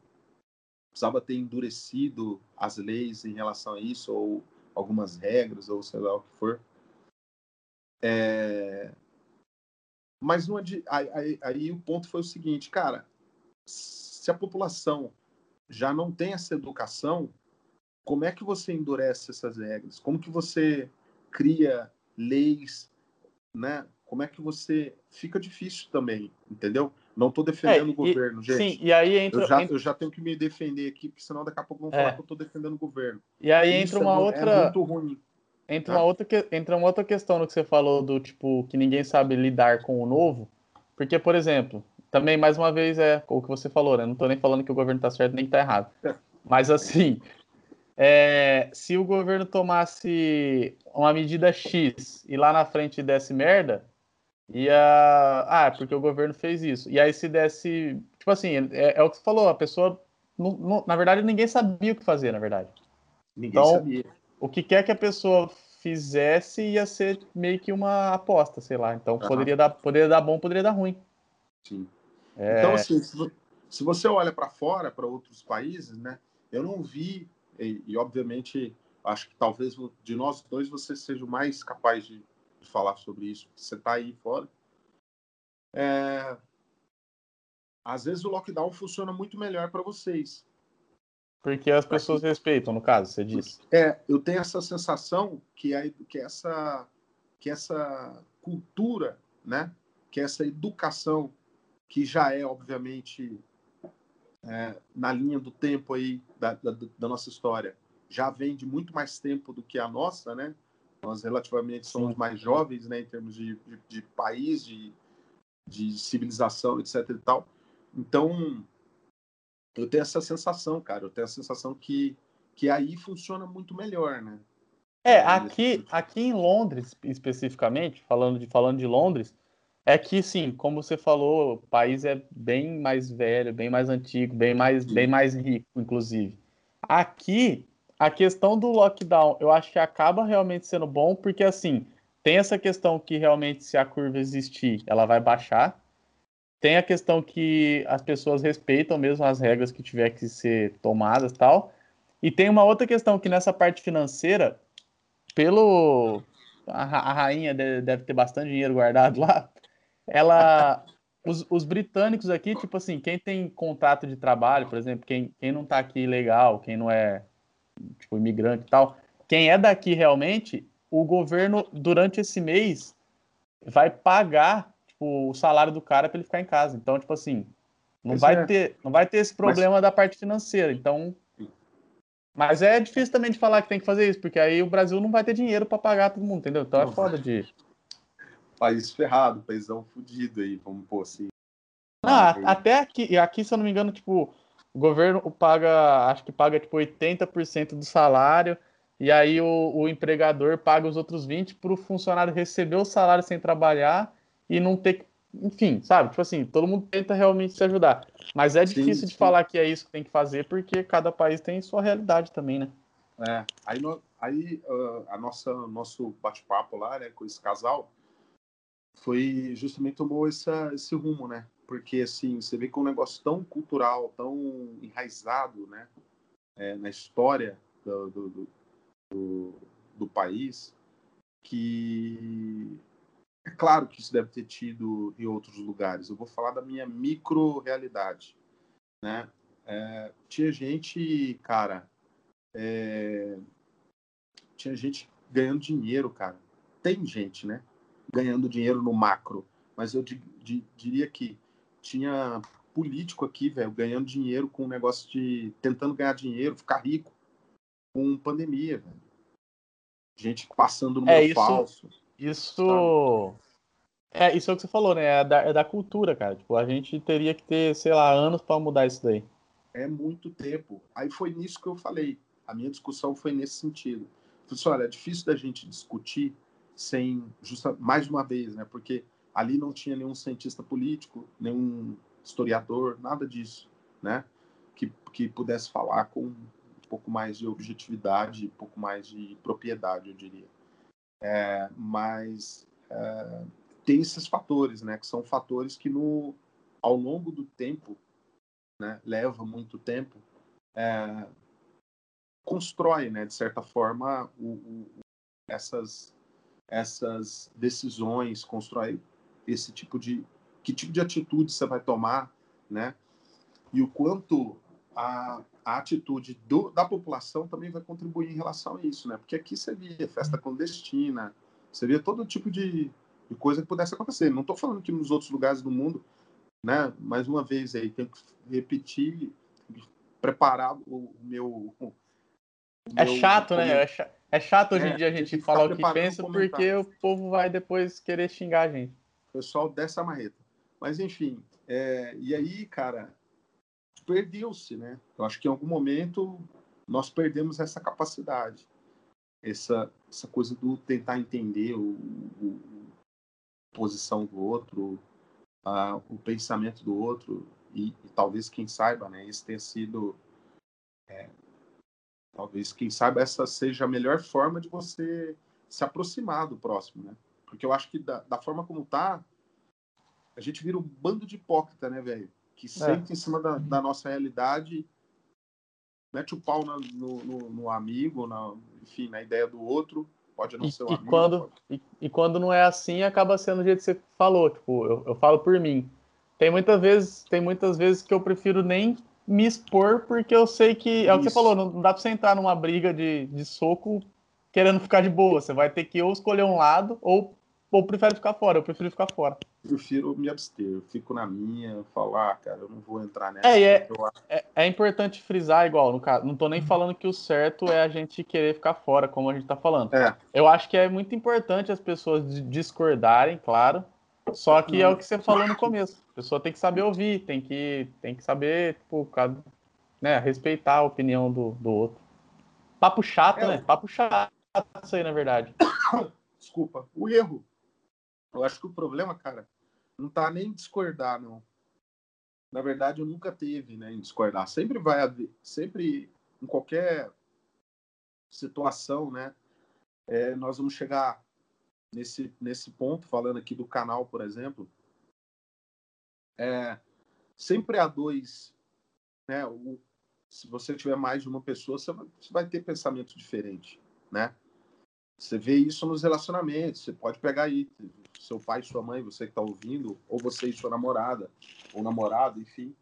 precisava ter endurecido as leis em relação a isso, ou algumas regras, ou sei lá o que for. É... Mas não aí, aí, aí, o ponto foi o seguinte, cara, se a população já não tem essa educação, como é que você endurece essas regras? Como que você cria leis, né? Como é que você fica difícil também, entendeu? Não estou defendendo é, o governo, gente. Sim, e aí entra, eu, já, entra... eu já tenho que me defender aqui, porque senão daqui a pouco vão falar é. que eu estou defendendo o governo. E aí entra Isso uma é, outra. É muito ruim. Entra, tá? uma outra que... entra uma outra questão no que você falou do tipo que ninguém sabe lidar com o novo. Porque, por exemplo, também mais uma vez é o que você falou, né? Não estou nem falando que o governo está certo nem que está errado. É. Mas assim, é, se o governo tomasse uma medida X e lá na frente desse merda, Ia. Ah, porque o governo fez isso. E aí, se desse. Tipo assim, é, é o que você falou, a pessoa. Não, não, na verdade, ninguém sabia o que fazer, na verdade. Ninguém então, sabia. O que quer que a pessoa fizesse ia ser meio que uma aposta, sei lá. Então, uhum. poderia, dar, poderia dar bom, poderia dar ruim. Sim. É... Então, assim, se você olha para fora, para outros países, né? Eu não vi, e, e obviamente, acho que talvez de nós dois você seja o mais capaz de de falar sobre isso, você está aí fora. É... Às vezes o lockdown funciona muito melhor para vocês. Porque as pessoas respeitam, no caso, você disse. É, eu tenho essa sensação que, é, que, essa, que essa cultura, né? que essa educação, que já é, obviamente, é, na linha do tempo aí da, da, da, nossa história, já vem de muito mais tempo do que a nossa, né? Nós relativamente somos mais jovens, né, em termos de, de, de país, de, de civilização, etc. e tal. Então, eu tenho essa sensação, cara. Eu tenho a sensação que, que aí funciona muito melhor, né? É, aqui, aqui em Londres, especificamente, falando de, falando de Londres, é que sim, como você falou, o país é bem mais velho, bem mais antigo, bem mais, bem mais rico, inclusive. Aqui, a questão do lockdown, eu acho que acaba realmente sendo bom, porque assim, tem essa questão que realmente, se a curva existir, ela vai baixar. Tem a questão que as pessoas respeitam mesmo as regras que tiver que ser tomadas tal. E tem uma outra questão que nessa parte financeira, pelo. A, a rainha deve ter bastante dinheiro guardado lá. Ela. Os, os, britânicos aqui, tipo assim, quem tem contrato de trabalho, por exemplo, quem, quem não tá aqui legal, quem não é, tipo, imigrante e tal, quem é daqui realmente, o governo, durante esse mês, vai pagar tipo, o salário do cara para ele ficar em casa. Então, tipo assim, não vai, é. ter, não vai ter esse problema Mas... da parte financeira. Então, mas é difícil também de falar que tem que fazer isso, porque aí o Brasil não vai ter dinheiro para pagar todo mundo, entendeu? Então é é foda de. País ferrado, paísão fudido aí, vamos pôr assim. Não, até aqui, aqui, se eu não me engano, tipo, o governo paga, acho que paga tipo 80% do salário, e aí o, o empregador paga os outros 20% para o funcionário receber o salário sem trabalhar e não ter enfim, sabe? Tipo assim, todo mundo tenta realmente se ajudar. Mas é difícil sim, de falar que é isso que tem que fazer, porque cada país tem sua realidade também, né? É, aí, no, aí uh, a nossa nosso bate-papo lá, né, com esse casal, foi justamente tomou essa, esse rumo, né? Porque, assim, você vê que é um negócio tão cultural, tão enraizado, né? É, na história do, do, do, do país, que é claro que isso deve ter tido em outros lugares. Eu vou falar da minha micro-realidade. Né? É, tinha gente, cara, é, tinha gente ganhando dinheiro, cara. Tem gente, né? Ganhando dinheiro no macro. Mas eu di, di, diria que tinha político aqui, velho, ganhando dinheiro com um negócio de. tentando ganhar dinheiro, ficar rico com pandemia, velho. Gente passando no é, isso, falso. Isso. É, isso é o que você falou, né? É da, é da cultura, cara. Tipo, a gente teria que ter, sei lá, anos para mudar isso daí. É muito tempo. Aí foi nisso que eu falei. A minha discussão foi nesse sentido. Falei assim, olha, é difícil da gente discutir sem, justa, mais uma vez, né? Porque ali não tinha nenhum cientista político, nenhum historiador, nada disso, né? Que, que pudesse falar com um pouco mais de objetividade, um pouco mais de propriedade, eu diria. É, mas é, tem esses fatores, né? Que são fatores que no, ao longo do tempo, né, leva muito tempo, é, constrói, né, de certa forma, o, o, essas, essas decisões, constrói esse tipo de que tipo de atitude você vai tomar, né? E o quanto a, a atitude do, da população também vai contribuir em relação a isso, né? Porque aqui você via festa clandestina, você via todo tipo de, de coisa que pudesse acontecer. Não estou falando que nos outros lugares do mundo, né? Mais uma vez aí, tenho que repetir, preparar o, meu. O é chato, né? É, é chato hoje em é, dia a gente falar o que pensa, porque o povo vai depois querer xingar a gente. O pessoal dessa marreta. Mas, enfim, é, e aí, cara, perdeu-se, né? Eu acho que em algum momento nós perdemos essa capacidade, essa, essa coisa do tentar entender o, o a posição do outro, a, o pensamento do outro e, e, talvez quem saiba, né? Isso tenha sido é, talvez quem saiba essa seja a melhor forma de você se aproximar do próximo, né? Porque eu acho que da, da forma como tá, a gente vira um bando de hipócrita, né, velho? que é. sente em cima da, da, nossa realidade, mete o pau na, no, no, no, amigo, na, enfim, na ideia do outro, pode não e, ser o amigo. Quando, pode... e, e, quando não é assim, acaba sendo do jeito que você falou, tipo, eu, eu falo por mim. Tem muitas vezes, tem muitas vezes que eu prefiro nem me expor, porque eu sei que, é o que você falou, não, dá pra você entrar numa briga de, de soco querendo ficar de boa. Você vai ter que ou escolher um lado, ou ou prefere ficar fora? Eu prefiro ficar fora. Prefiro me abster, eu fico na minha, falar, ah, cara, eu não vou entrar nessa. É, é, é, é, importante frisar igual, no caso, não tô nem falando que o certo é a gente querer ficar fora, como a gente tá falando. É. Eu acho que é muito importante as pessoas discordarem, claro, só que é o que você falou no começo. A pessoa tem que saber ouvir, tem que, tem que saber, tipo, né, respeitar a opinião do, do outro. Papo chato, é, né? Papo chato isso aí, na verdade. Desculpa. O erro. Eu acho que o problema, cara, não tá nem em discordar, não. Na verdade, eu nunca teve, né, em discordar. Sempre vai haver, sempre em qualquer situação, né, é, nós vamos chegar nesse, nesse ponto, falando aqui do canal, por exemplo, é, sempre há dois, né, o, se você tiver mais de uma pessoa, você vai, você vai ter pensamento diferente, né? Você vê isso nos relacionamentos. Você pode pegar aí seu pai, sua mãe, você que está ouvindo, ou você e sua namorada, ou namorado, enfim.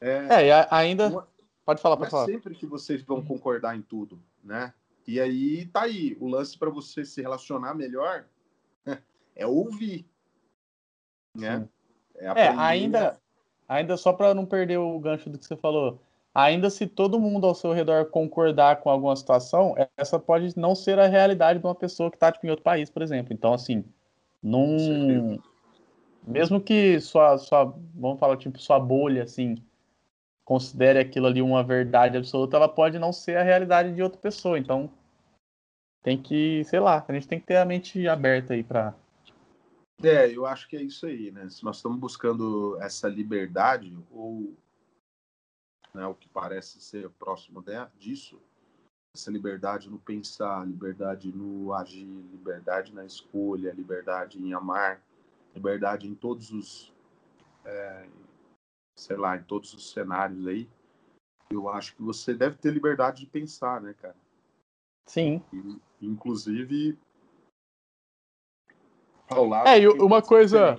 É, é ainda. Uma, pode falar, pode é falar. sempre que vocês vão concordar em tudo, né? E aí tá aí. O lance para você se relacionar melhor é ouvir. Né? É, é, ainda, ainda só para não perder o gancho do que você falou ainda se todo mundo ao seu redor concordar com alguma situação, essa pode não ser a realidade de uma pessoa que está tipo, em outro país, por exemplo. Então, assim, num... mesmo que sua, sua, vamos falar, tipo, sua bolha, assim, considere aquilo ali uma verdade absoluta, ela pode não ser a realidade de outra pessoa. Então, tem que, sei lá, a gente tem que ter a mente aberta aí para é, eu acho que é isso aí, né? Se nós estamos buscando essa liberdade, ou né, o que parece ser próximo disso, essa liberdade no pensar, liberdade no agir, liberdade na escolha, liberdade em amar, liberdade em todos os, é, sei lá, em todos os cenários aí. Eu acho que você deve ter liberdade de pensar, né, cara? Sim. E, inclusive. Ao lado é, e uma coisa.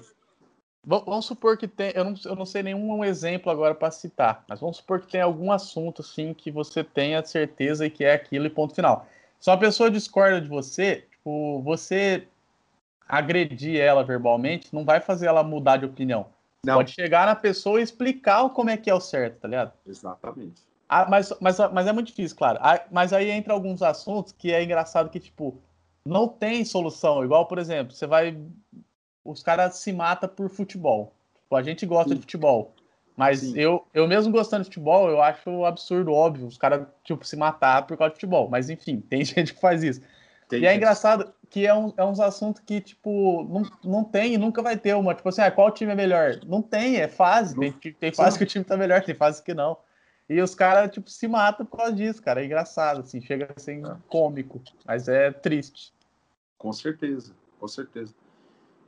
Vamos supor que tem, eu não, eu não sei nenhum exemplo agora para citar, mas vamos supor que tem algum assunto assim que você tenha certeza e que é aquilo e ponto final. Se uma pessoa discorda de você, tipo, você agredir ela verbalmente não vai fazer ela mudar de opinião. Não. Pode chegar na pessoa e explicar como é que é o certo, tá ligado? Exatamente. Ah, mas, mas, mas é muito difícil, claro. Ah, mas aí entra alguns assuntos que é engraçado que, tipo, não tem solução. Igual, por exemplo, você vai os caras se matam por futebol. Tipo, a gente gosta Sim. de futebol. Mas eu, eu mesmo gostando de futebol, eu acho absurdo, óbvio, os caras, tipo, se matar por causa de futebol. Mas enfim, tem gente que faz isso. Tem e é gente. é engraçado que é, um, é uns assuntos que, tipo, não, não tem e nunca vai ter uma. Tipo assim, ah, qual time é melhor? Não tem, é fase. Tem, tem fase que o time tá melhor, tem fase que não. E os caras, tipo, se matam por causa disso, cara. É engraçado, assim, chega a ser é. cômico, mas é triste. Com certeza, com certeza.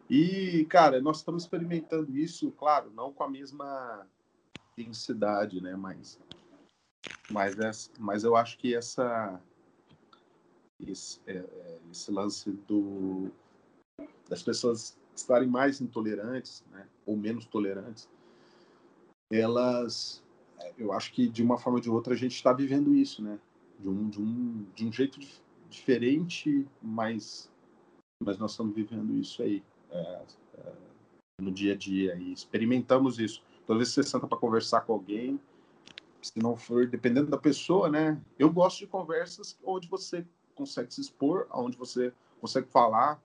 E, cara, nós estamos experimentando isso, claro, não com a mesma intensidade, né? Mas, mas, essa, mas eu acho que essa esse, é, é, esse lance do das pessoas estarem mais intolerantes, né? Ou menos tolerantes, elas, eu acho que de uma forma ou de outra a gente está vivendo isso, né? De um, de um, de um jeito diferente, mas, mas nós estamos vivendo isso aí é, é, no dia a dia e experimentamos isso. Toda vez que você senta para conversar com alguém, se não for, dependendo da pessoa, né? Eu gosto de conversas onde você consegue se expor, onde você consegue falar.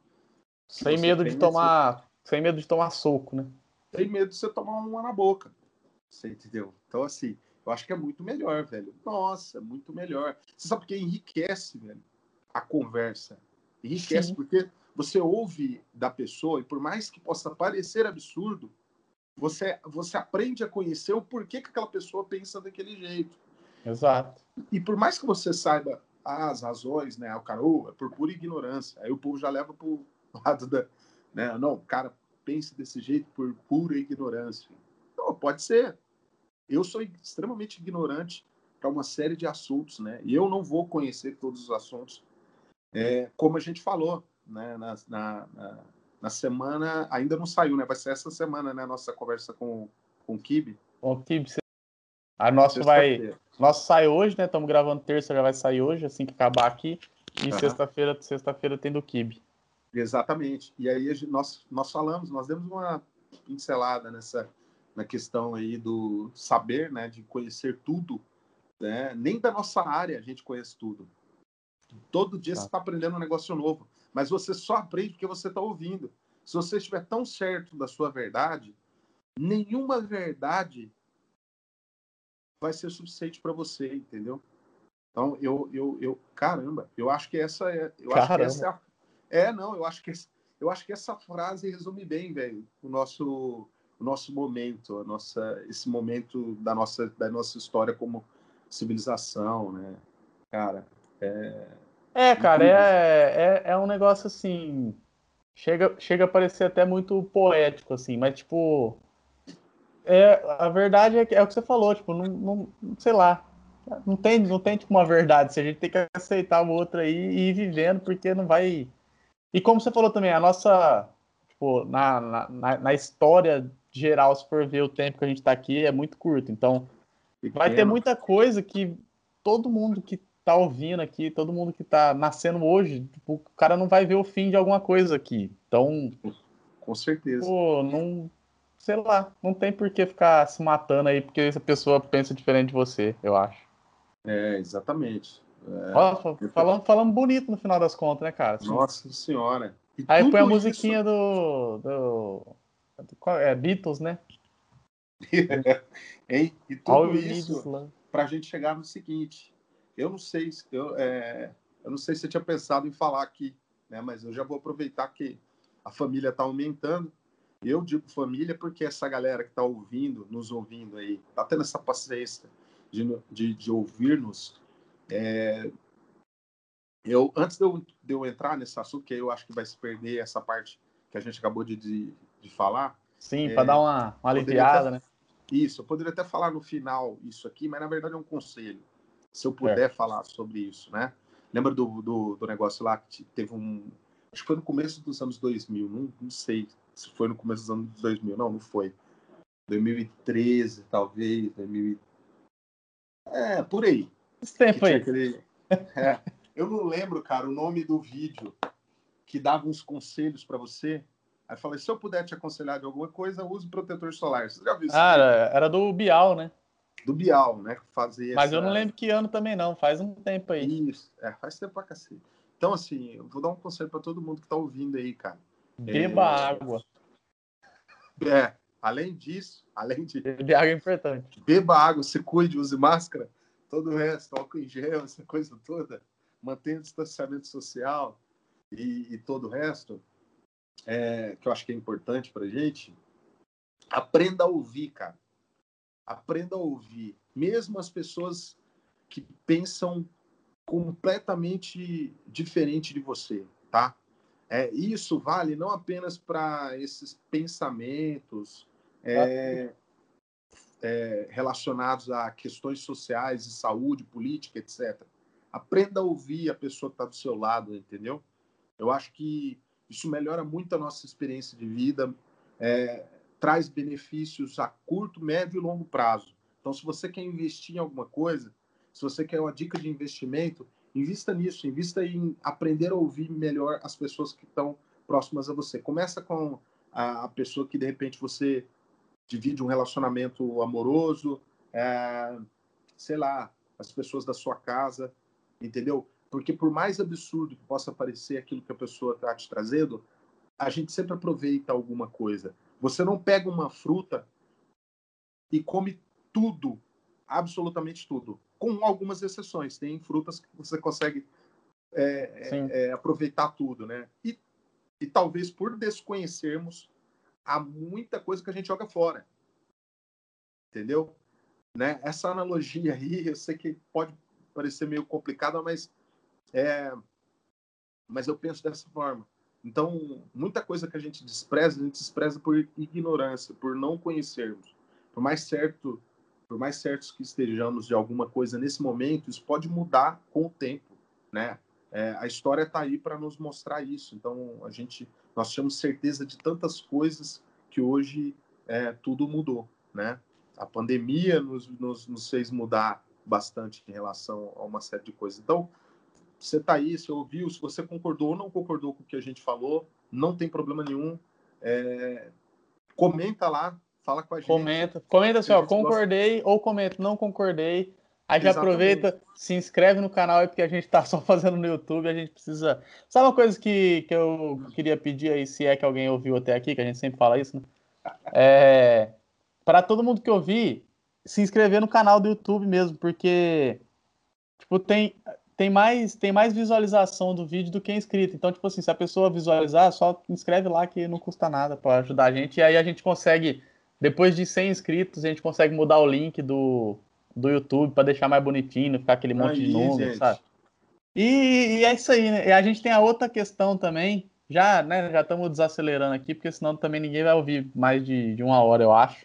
Sem medo de tomar, sem medo de tomar soco, né? Sem medo de você tomar uma na boca. Você entendeu? Então, assim, eu acho que é muito melhor, velho. Nossa, muito melhor. Você sabe porque enriquece, velho, a conversa. Enriquece, Sim. porque você ouve da pessoa e por mais que possa parecer absurdo, você você aprende a conhecer o porquê que aquela pessoa pensa daquele jeito. Exato. E por mais que você saiba as razões, né, o cara, oh, é por pura ignorância. Aí o povo já leva pro lado da, né, não, o cara pensa desse jeito por pura ignorância. Não, pode ser. Eu sou extremamente ignorante para uma série de assuntos, né? E eu não vou conhecer todos os assuntos. É, como a gente falou, né, na, na, na, semana, ainda não saiu, né? Vai ser essa semana, né? Nossa conversa com, com o Kibe. O Kibe. A nossa vai. Nossa sai hoje, né? Estamos gravando terça, já vai sair hoje, assim que acabar aqui. E uhum. sexta-feira, sexta-feira tem do Kibe. Exatamente. E aí nós, nós falamos, nós demos uma pincelada nessa na questão aí do saber, né, de conhecer tudo, né? Nem da nossa área a gente conhece tudo. Todo dia tá. você está aprendendo um negócio novo, mas você só aprende porque você está ouvindo. Se você estiver tão certo da sua verdade, nenhuma verdade vai ser suficiente para você, entendeu? Então, eu, eu, eu, caramba, eu acho que essa é, eu caramba. acho que essa é, é, não, eu acho que eu acho que essa frase resume bem, velho, o nosso o nosso momento, a nossa esse momento da nossa da nossa história como civilização, né? Cara, é É, cara, é, é, é um negócio assim, chega chega a parecer até muito poético assim, mas tipo é, a verdade é, que, é o que você falou, tipo, não, não, sei lá, não tem, não tem tipo uma verdade, se a gente tem que aceitar o outro aí e ir vivendo, porque não vai. E como você falou também, a nossa, tipo, na, na, na história geral, se for ver o tempo que a gente está aqui, é muito curto. Então, Pequeno. vai ter muita coisa que todo mundo que tá ouvindo aqui, todo mundo que tá nascendo hoje, tipo, o cara não vai ver o fim de alguma coisa aqui. Então, com certeza. Pô, não, sei lá, não tem por que ficar se matando aí porque essa pessoa pensa diferente de você, eu acho. É, exatamente. É, Ó, falando, falando bonito no final das contas, né, cara? Assim, Nossa senhora. E aí põe a musiquinha isso... do, do, do. É Beatles, né? hein? E tudo All isso para a gente chegar no seguinte. Eu não sei se eu, é, eu não sei se eu tinha pensado em falar aqui, né? Mas eu já vou aproveitar que a família está aumentando eu digo família porque essa galera que está ouvindo, nos ouvindo aí, está tendo essa paciência de, de, de ouvir-nos. É... Eu, antes de eu, de eu entrar nesse assunto, que eu acho que vai se perder essa parte que a gente acabou de, de, de falar. Sim, é, para dar uma, uma aliviada, até, né? Isso, eu poderia até falar no final isso aqui, mas na verdade é um conselho. Se eu puder é. falar sobre isso, né? Lembra do, do, do negócio lá que teve um. Acho que foi no começo dos anos 2000, não, não sei se foi no começo dos anos 2000. Não, não foi. 2013, talvez. 2000... É, por aí. Esse tempo aí. Aquele... É, eu não lembro, cara, o nome do vídeo que dava uns conselhos para você. Aí eu falei, se eu puder te aconselhar de alguma coisa, use protetor solar. Você já viu isso? Ah, era do Bial, né? Do Bial, né? Fazer Mas essa... eu não lembro que ano também, não. Faz um tempo aí. Isso, é, faz tempo pra cacete. Então, assim, eu vou dar um conselho para todo mundo que tá ouvindo aí, cara. Beba é... água. É, além disso, além de. Beber água é importante. Beba água, se cuide, use máscara, todo o resto, álcool em gel, essa coisa toda, mantenha o distanciamento social e, e todo o resto, é, que eu acho que é importante pra gente. Aprenda a ouvir, cara. Aprenda a ouvir. Mesmo as pessoas que pensam completamente diferente de você, tá? É, isso vale não apenas para esses pensamentos é, é, relacionados a questões sociais, de saúde, política, etc. Aprenda a ouvir a pessoa que está do seu lado, entendeu? Eu acho que isso melhora muito a nossa experiência de vida, é, traz benefícios a curto, médio e longo prazo. Então, se você quer investir em alguma coisa, se você quer uma dica de investimento, Invista nisso, invista em aprender a ouvir melhor as pessoas que estão próximas a você. Começa com a, pessoa que de repente você divide um relacionamento amoroso, é, sei lá, as pessoas da sua casa, entendeu? Porque por mais absurdo que possa parecer aquilo que a pessoa está te trazendo, a gente sempre aproveita alguma coisa. Você não pega uma fruta e come tudo, absolutamente tudo com algumas exceções. Tem frutas que você consegue é, é, é, aproveitar tudo, né? E, e talvez por desconhecermos, há muita coisa que a gente joga fora. Entendeu? Né? Essa analogia aí, eu sei que pode parecer meio complicada, mas é, mas eu penso dessa forma. Então, muita coisa que a gente despreza, a gente despreza por ignorância, por não conhecermos. Por mais certo por mais certos que estejamos de alguma coisa nesse momento, isso pode mudar com o tempo, né? É, a história está aí para nos mostrar isso. Então a gente, nós temos certeza de tantas coisas que hoje é, tudo mudou, né? A pandemia nos, nos, nos fez mudar bastante em relação a uma série de coisas. Então, você tá aí, você ouviu, se você concordou ou não concordou com o que a gente falou, não tem problema nenhum. É, comenta lá, fala com a gente. Comenta, comenta assim, ó, concordei gosta... ou comenta, não concordei. Aí já aproveita, se inscreve no canal aí, porque a gente tá só fazendo no YouTube, a gente precisa. Sabe uma coisa que, que eu queria pedir aí, se é que alguém ouviu até aqui, que a gente sempre fala isso, né? É, para todo mundo que ouvir, se inscrever no canal do YouTube mesmo, porque tipo, tem, tem mais tem mais visualização do vídeo do que inscrito. Então, tipo assim, se a pessoa visualizar, só inscreve lá que não custa nada para ajudar a gente. E aí a gente consegue, depois de 100 inscritos, a gente consegue mudar o link do, do YouTube para deixar mais bonitinho, ficar aquele monte aí, de número, gente. sabe? E, e, é isso aí, né? E a gente tem a outra questão também, já, né, já estamos desacelerando aqui, porque senão também ninguém vai ouvir mais de, de uma hora, eu acho.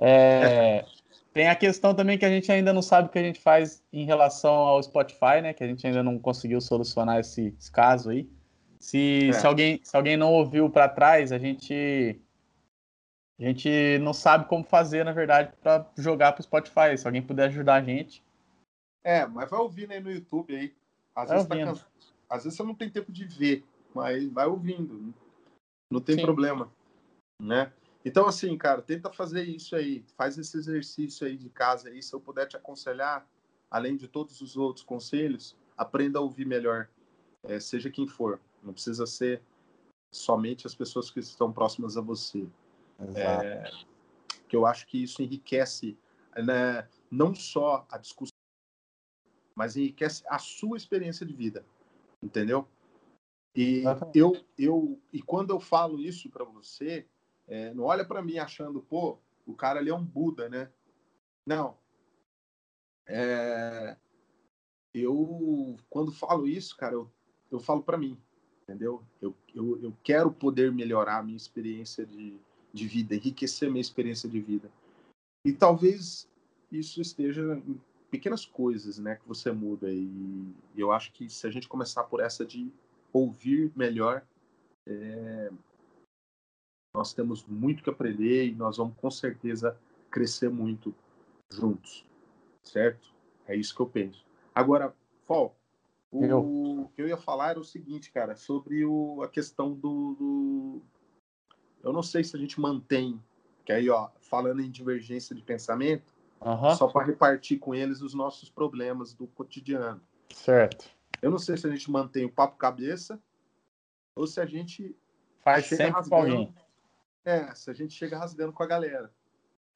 É, tem a questão também que a gente ainda não sabe o que a gente faz em relação ao Spotify, né? Que a gente ainda não conseguiu solucionar esse, esse caso aí. Se, é. se, alguém, se alguém não ouviu para trás, a gente a gente não sabe como fazer, na verdade, para jogar para o Spotify. Se alguém puder ajudar a gente. É, mas vai ouvindo aí no YouTube aí. Às, vezes, tá. Às vezes você não tem tempo de ver, mas vai ouvindo. Não tem Sim. problema, né? Então, assim, cara, tenta fazer isso aí, faz esse exercício aí de casa aí. Se eu puder te aconselhar, além de todos os outros conselhos, aprenda a ouvir melhor, é, seja quem for. Não precisa ser somente as pessoas que estão próximas a você. É, que eu acho que isso enriquece né, não só a discussão, mas enriquece a sua experiência de vida, entendeu? E eu, eu, e quando eu falo isso para você, é, não olha para mim achando, pô, o cara ali é um Buda, né? Não. É, eu, quando falo isso, cara, eu, eu falo para mim, entendeu? Eu, eu, eu quero poder melhorar a minha experiência de, de vida, enriquecer minha experiência de vida. E talvez isso esteja em pequenas coisas, né, que você muda. E eu acho que se a gente começar por essa de ouvir melhor, é, nós temos muito que aprender e nós vamos com certeza crescer muito juntos, certo? É isso que eu penso. Agora, Fol, o eu. que eu ia falar era o seguinte, cara, sobre o, a questão do, do, Eu não sei se a gente mantém, que aí, ó, falando em divergência de pensamento, só para repartir com eles os nossos problemas do cotidiano. Certo. Eu não sei se a gente mantém o papo cabeça ou se a gente faz sempre com alguém. É, se a gente chega rasgando com a galera.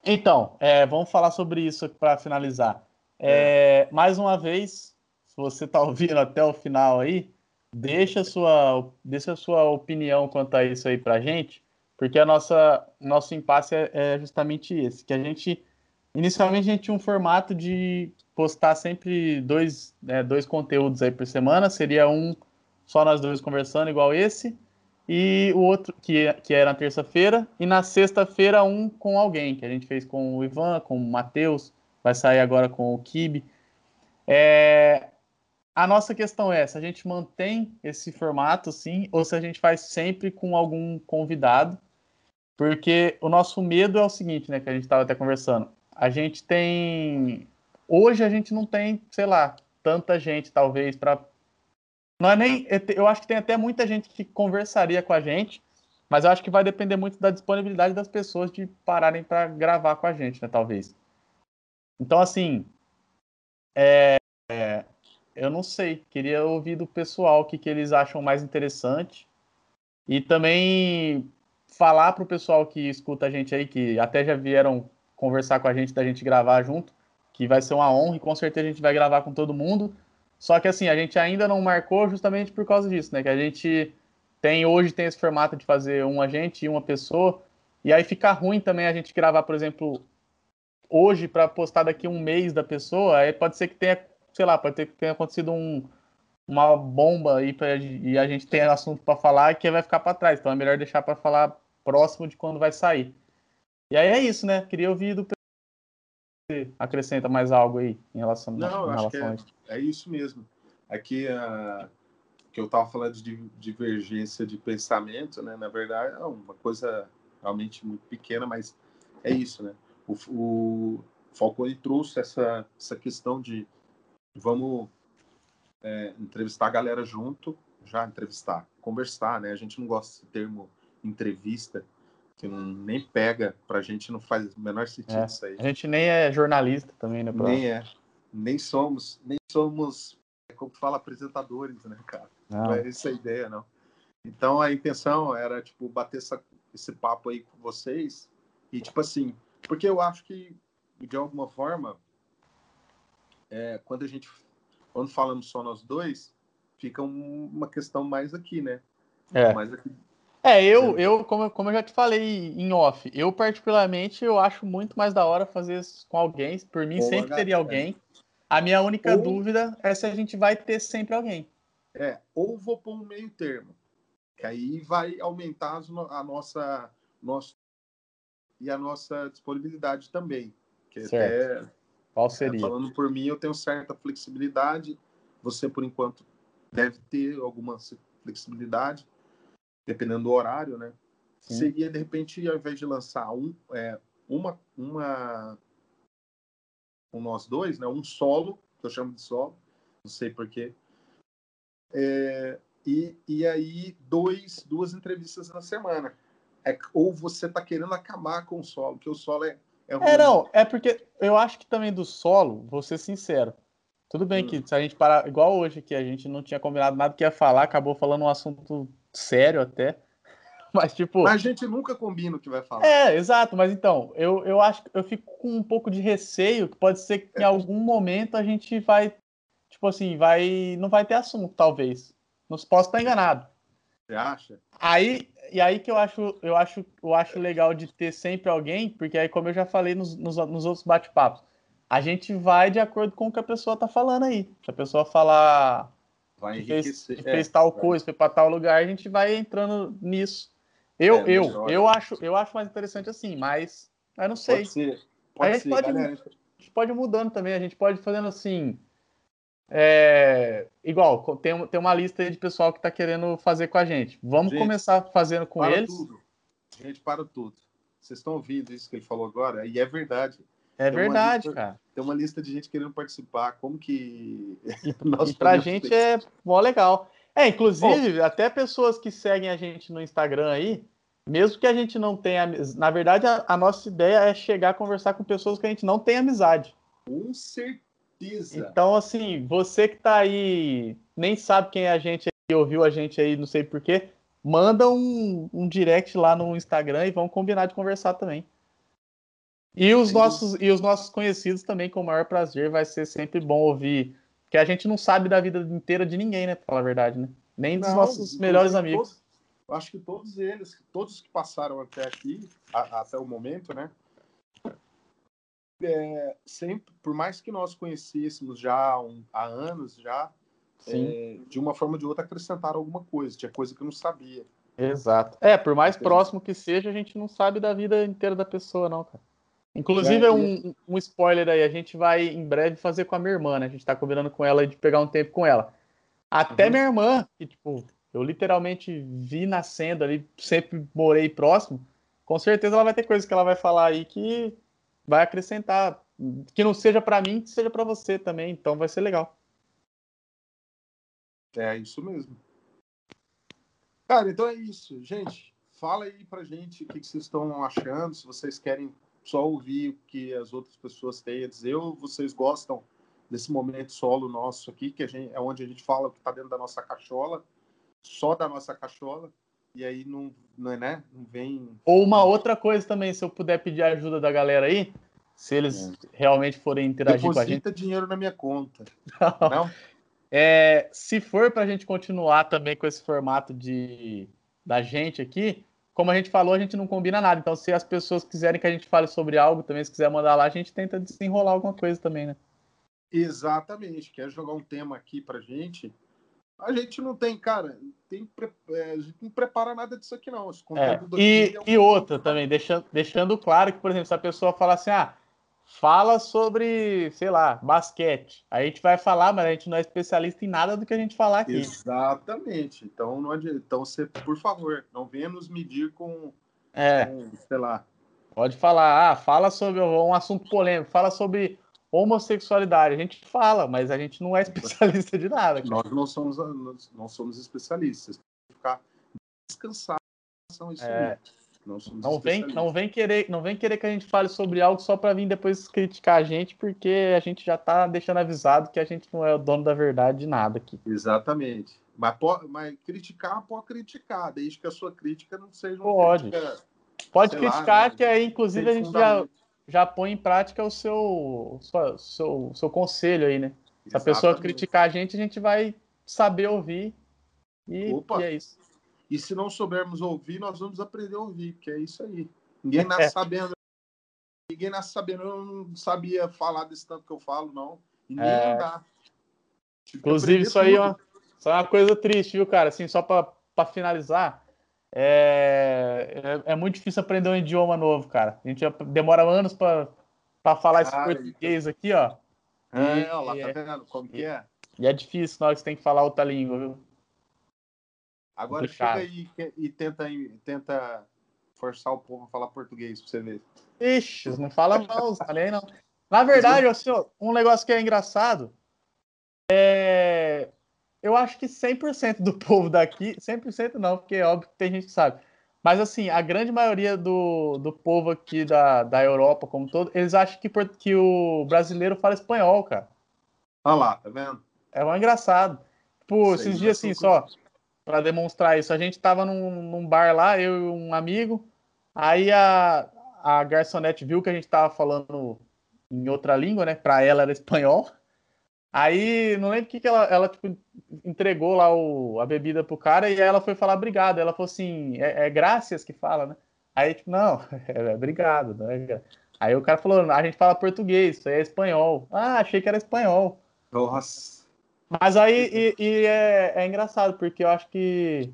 Então, é, vamos falar sobre isso para finalizar. É, é. Mais uma vez, se você está ouvindo até o final aí, deixa a sua, deixa a sua opinião quanto a isso aí para a gente, porque a nossa nosso impasse é, é, justamente esse, que a gente inicialmente a gente tinha um formato de postar sempre dois, né, dois conteúdos aí por semana, seria um só nós dois conversando igual esse, e o outro, que, que era na terça-feira, e na sexta-feira um com alguém, que a gente fez com o Ivan, com o Matheus, vai sair agora com o Kibe. É, a nossa questão é se a gente mantém esse formato, sim, ou se a gente faz sempre com algum convidado, porque o nosso medo é o seguinte, né, que a gente estava até conversando, a gente tem, hoje a gente não tem, sei lá, tanta gente, talvez, para não é nem. Eu acho que tem até muita gente que conversaria com a gente, mas eu acho que vai depender muito da disponibilidade das pessoas de pararem para gravar com a gente, né? Talvez. Então, assim. É, é, eu não sei. Queria ouvir do pessoal o que, que eles acham mais interessante. E também falar para o pessoal que escuta a gente aí, que até já vieram conversar com a gente, da gente gravar junto, que vai ser uma honra e com certeza a gente vai gravar com todo mundo. Só que assim, a gente ainda não marcou justamente por causa disso, né? Que a gente tem hoje tem esse formato de fazer um agente e uma pessoa, e aí fica ruim também a gente gravar, por exemplo, hoje para postar daqui um mês da pessoa, aí pode ser que tenha, sei lá, pode ter que tenha acontecido um, uma bomba aí pra, e a gente tem assunto para falar que vai ficar para trás. Então é melhor deixar para falar próximo de quando vai sair. E aí é isso, né? Queria ouvir do acrescenta mais algo aí em relação, Não, acho que é, é, isso mesmo. Aqui, uh, que eu estava falando de divergência de pensamento, né? Na verdade, é uma coisa realmente muito pequena, mas é isso, né? O, o Falcone trouxe essa, essa questão de vamos é, entrevistar a galera junto, já entrevistar, conversar, né? A gente não gosta desse termo entrevista, que não, nem pega, pra gente não faz o menor sentido É, isso aí. A gente nem é jornalista também, né? Pra... Nem é. Nem somos, nem somos, como fala, apresentadores, né, cara? Não. Não é essa a ideia, não. Então a intenção era, tipo, bater essa, esse papo aí com vocês e, tipo assim, porque eu acho que, de alguma forma, é, quando a gente, quando falamos só nós dois, fica um- uma questão mais aqui, né? É. Mais aqui. É, eu, eu como, eu- como eu já te falei em off, eu particularmente eu acho muito mais da hora fazer isso com alguém. Por mim, Com sempre a teria alguém. A minha única Ou- dúvida é se a gente vai ter sempre alguém. É, ou vou pôr um meio termo, que aí vai aumentar a nossa, nosso, e a nossa disponibilidade também. Que Certo. até Qual É, seria? falando por mim, eu tenho certa flexibilidade. Você, por enquanto, deve ter alguma flexibilidade, dependendo do horário, né? Sim. Seria, de repente, ao invés de lançar um, é, uma, uma com nós dois, né? Um solo, que eu chamo de solo, não sei porquê. É, e, e aí, dois, duas entrevistas na semana. É, ou você está querendo acabar com o solo, porque o solo é, é ruim. É, não, é porque eu acho que também do solo, vou ser sincero. Tudo bem Hum. que se a gente parar, igual hoje que a gente não tinha combinado nada que ia falar, acabou falando um assunto sério até. Mas, tipo. Mas a gente nunca combina o que vai falar. É, exato, mas então, eu, eu acho que eu fico com um pouco de receio, que pode ser que em É. algum momento a gente vai, tipo assim, vai. Não vai ter assunto, talvez. Não posso estar enganado. Você acha? Aí, e aí que eu acho, eu acho, eu acho legal de ter sempre alguém, porque aí, como eu já falei nos, nos, nos outros bate-papos, a gente vai de acordo com o que a pessoa tá falando aí. Se a pessoa falar Vai que fez, enriquecer. que É, fez tal vai. coisa, foi para tal lugar, a gente vai entrando nisso. Eu, É, eu, melhor. eu acho, eu acho mais interessante assim, mas eu não sei. Pode ser. Pode gente ser, pode- galera. A gente pode ir mudando também, a gente pode ir fazendo assim. é, igual, tem, tem uma lista aí de pessoal que tá querendo fazer com a gente. Vamos Gente, começar fazendo com para eles. tudo. Gente, para tudo. Vocês estão ouvindo isso que ele falou agora? E é verdade. É Tem verdade, lista- cara. Tem uma lista de gente querendo participar. Como que. E, nós e pra gente é mó legal. É, inclusive, até pessoas que seguem a gente no Instagram aí, mesmo que a gente não tenha. Na verdade, a, a nossa ideia é chegar a conversar com pessoas que a gente não tem amizade. Com certeza. Então, assim, você que tá aí, nem sabe quem é a gente aí, ouviu a gente aí, não sei porquê, manda um, um direct lá no Instagram e vamos combinar de conversar também. E os, nossos, e os nossos conhecidos também, com o maior prazer, vai ser sempre bom ouvir. Porque a gente não sabe da vida inteira de ninguém, né? Pra falar a verdade, né? Nem dos Não, nossos melhores amigos. todos- acho que todos eles, todos que passaram até aqui, a- até o momento, né? é, sempre, por mais que nós conhecêssemos já há, um- há anos já, é, de uma forma ou de outra acrescentaram alguma coisa. Tinha coisa que eu não sabia. exato. É, por mais Entendi. próximo que seja, a gente não sabe da vida inteira da pessoa, não, cara. Inclusive, É, é um, um spoiler aí, a gente vai em breve fazer com a minha irmã, né? A gente tá combinando com ela de pegar um tempo com ela. Até Uhum. minha irmã, que, tipo, eu literalmente vi nascendo ali, sempre morei próximo, com certeza ela vai ter coisas que ela vai falar aí que vai acrescentar. Que não seja pra mim, que seja pra você também, então vai ser legal. É isso mesmo. Cara, então é isso. Gente, fala aí pra gente o que, que vocês estão achando, se vocês querem só ouvir o que as outras pessoas têm a dizer, ou vocês gostam desse momento solo nosso aqui, que a gente, é onde a gente fala o que está dentro da nossa cachola, só da nossa cachola, e aí não, não, é, né? não vem. Ou uma outra coisa também, se eu puder pedir a ajuda da galera aí, se eles realmente forem interagir com a gente. Deposita dinheiro na minha conta. Não? É, se for para a gente continuar também com esse formato de da gente aqui, como a gente falou, a gente não combina nada. Então, se as pessoas quiserem que a gente fale sobre algo também, se quiser mandar lá, a gente tenta desenrolar alguma coisa também, né? Exatamente. Quer jogar um tema aqui pra gente? A gente não tem, cara, tem, é, a gente não prepara nada disso aqui, não. É, conteúdo e, é um- e outra também, deixando, deixando claro que, por exemplo, se a pessoa falar assim, ah, fala sobre, sei lá, basquete. A gente vai falar, mas a gente não é especialista em nada do que a gente falar aqui. Exatamente. Então, não adianta. Então, você, por favor, não venha nos medir com, É. com, sei lá. Pode falar, ah, fala sobre um assunto polêmico, fala sobre homossexualidade. A gente fala, mas a gente não é especialista de nada. Cara. Nós não somos, nós não somos especialistas. Ficar descansado isso é, não, não vem, não vem querer, não vem querer que a gente fale sobre algo só para vir depois criticar a gente, porque a gente já está deixando avisado que a gente não é o dono da verdade de nada aqui. Exatamente. Mas, pode, mas criticar pode criticar, desde que a sua crítica não seja uma pode. crítica. Pode criticar, lá, né? que aí, inclusive, a gente já, já põe em prática o seu, seu, seu, seu conselho aí, né? Se Exatamente. a pessoa criticar a gente, a gente vai saber ouvir. E, e é isso. E se não soubermos ouvir, nós vamos aprender a ouvir, que é isso aí. Ninguém nasce é. sabendo. Ninguém nasce sabendo. Eu não sabia falar desse tanto que eu falo, não. E nem é. andar. Inclusive, isso aí, ó, isso é uma coisa triste, viu, cara? Assim, só para finalizar, é, é, é, muito difícil aprender um idioma novo, cara. A gente demora anos para falar esse português aqui, ó. É, e, ó lá, tá vendo como que é? E é difícil na hora que você tem que falar outra língua, viu? Agora chega aí e tenta, tenta forçar o povo a falar português pra você ver. Ixi, não fala não, falei não. Na verdade, assim, um negócio que é engraçado é. Eu acho que 100% do povo daqui, 100% não, porque é óbvio que tem gente que sabe. Mas, assim, a grande maioria do, do povo aqui da, da Europa, como todo, eles acham que, que o brasileiro fala espanhol, cara. Olha lá, tá vendo? É um engraçado. Tipo, esses dias assim, só, para demonstrar isso. A gente estava num, num, bar lá, eu e um amigo. Aí a, a garçonete viu que a gente estava falando em outra língua, né? Para ela era espanhol. Aí não lembro o que, que ela, ela tipo, entregou lá o, a bebida pro cara e ela foi falar obrigado. Ela falou assim: é, é graças que fala, né? Aí, tipo, não, é, é obrigado, né? Aí o cara falou: a gente fala português, isso aí é espanhol. Ah, achei que era espanhol. Nossa. Mas aí e, e é, é, engraçado, porque eu acho que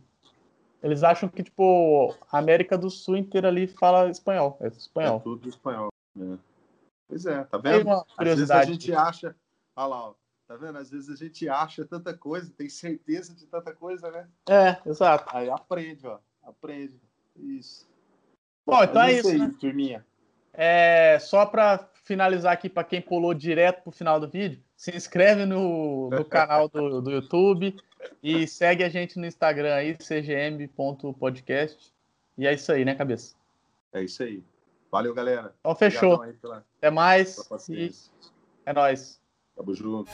eles acham que, tipo, a América do Sul inteira ali fala espanhol. É espanhol. É tudo espanhol. Né? Pois é, tá vendo? Às vezes a gente acha. Olha lá, ó, tá vendo? Às vezes a gente acha tanta coisa, tem certeza de tanta coisa, né? É, exato. Aí aprende, ó. Aprende. Isso. Bom, então é, é isso. Aí, né? turminha. É, só para finalizar aqui, para quem pulou direto pro final do vídeo, se inscreve no, no canal do, do YouTube e segue a gente no Instagram aí, cgm.podcast. E é isso aí, né, cabeça? É isso aí. Valeu, galera. Então fechou. Pela... Até mais. E... É nóis. Tamo junto.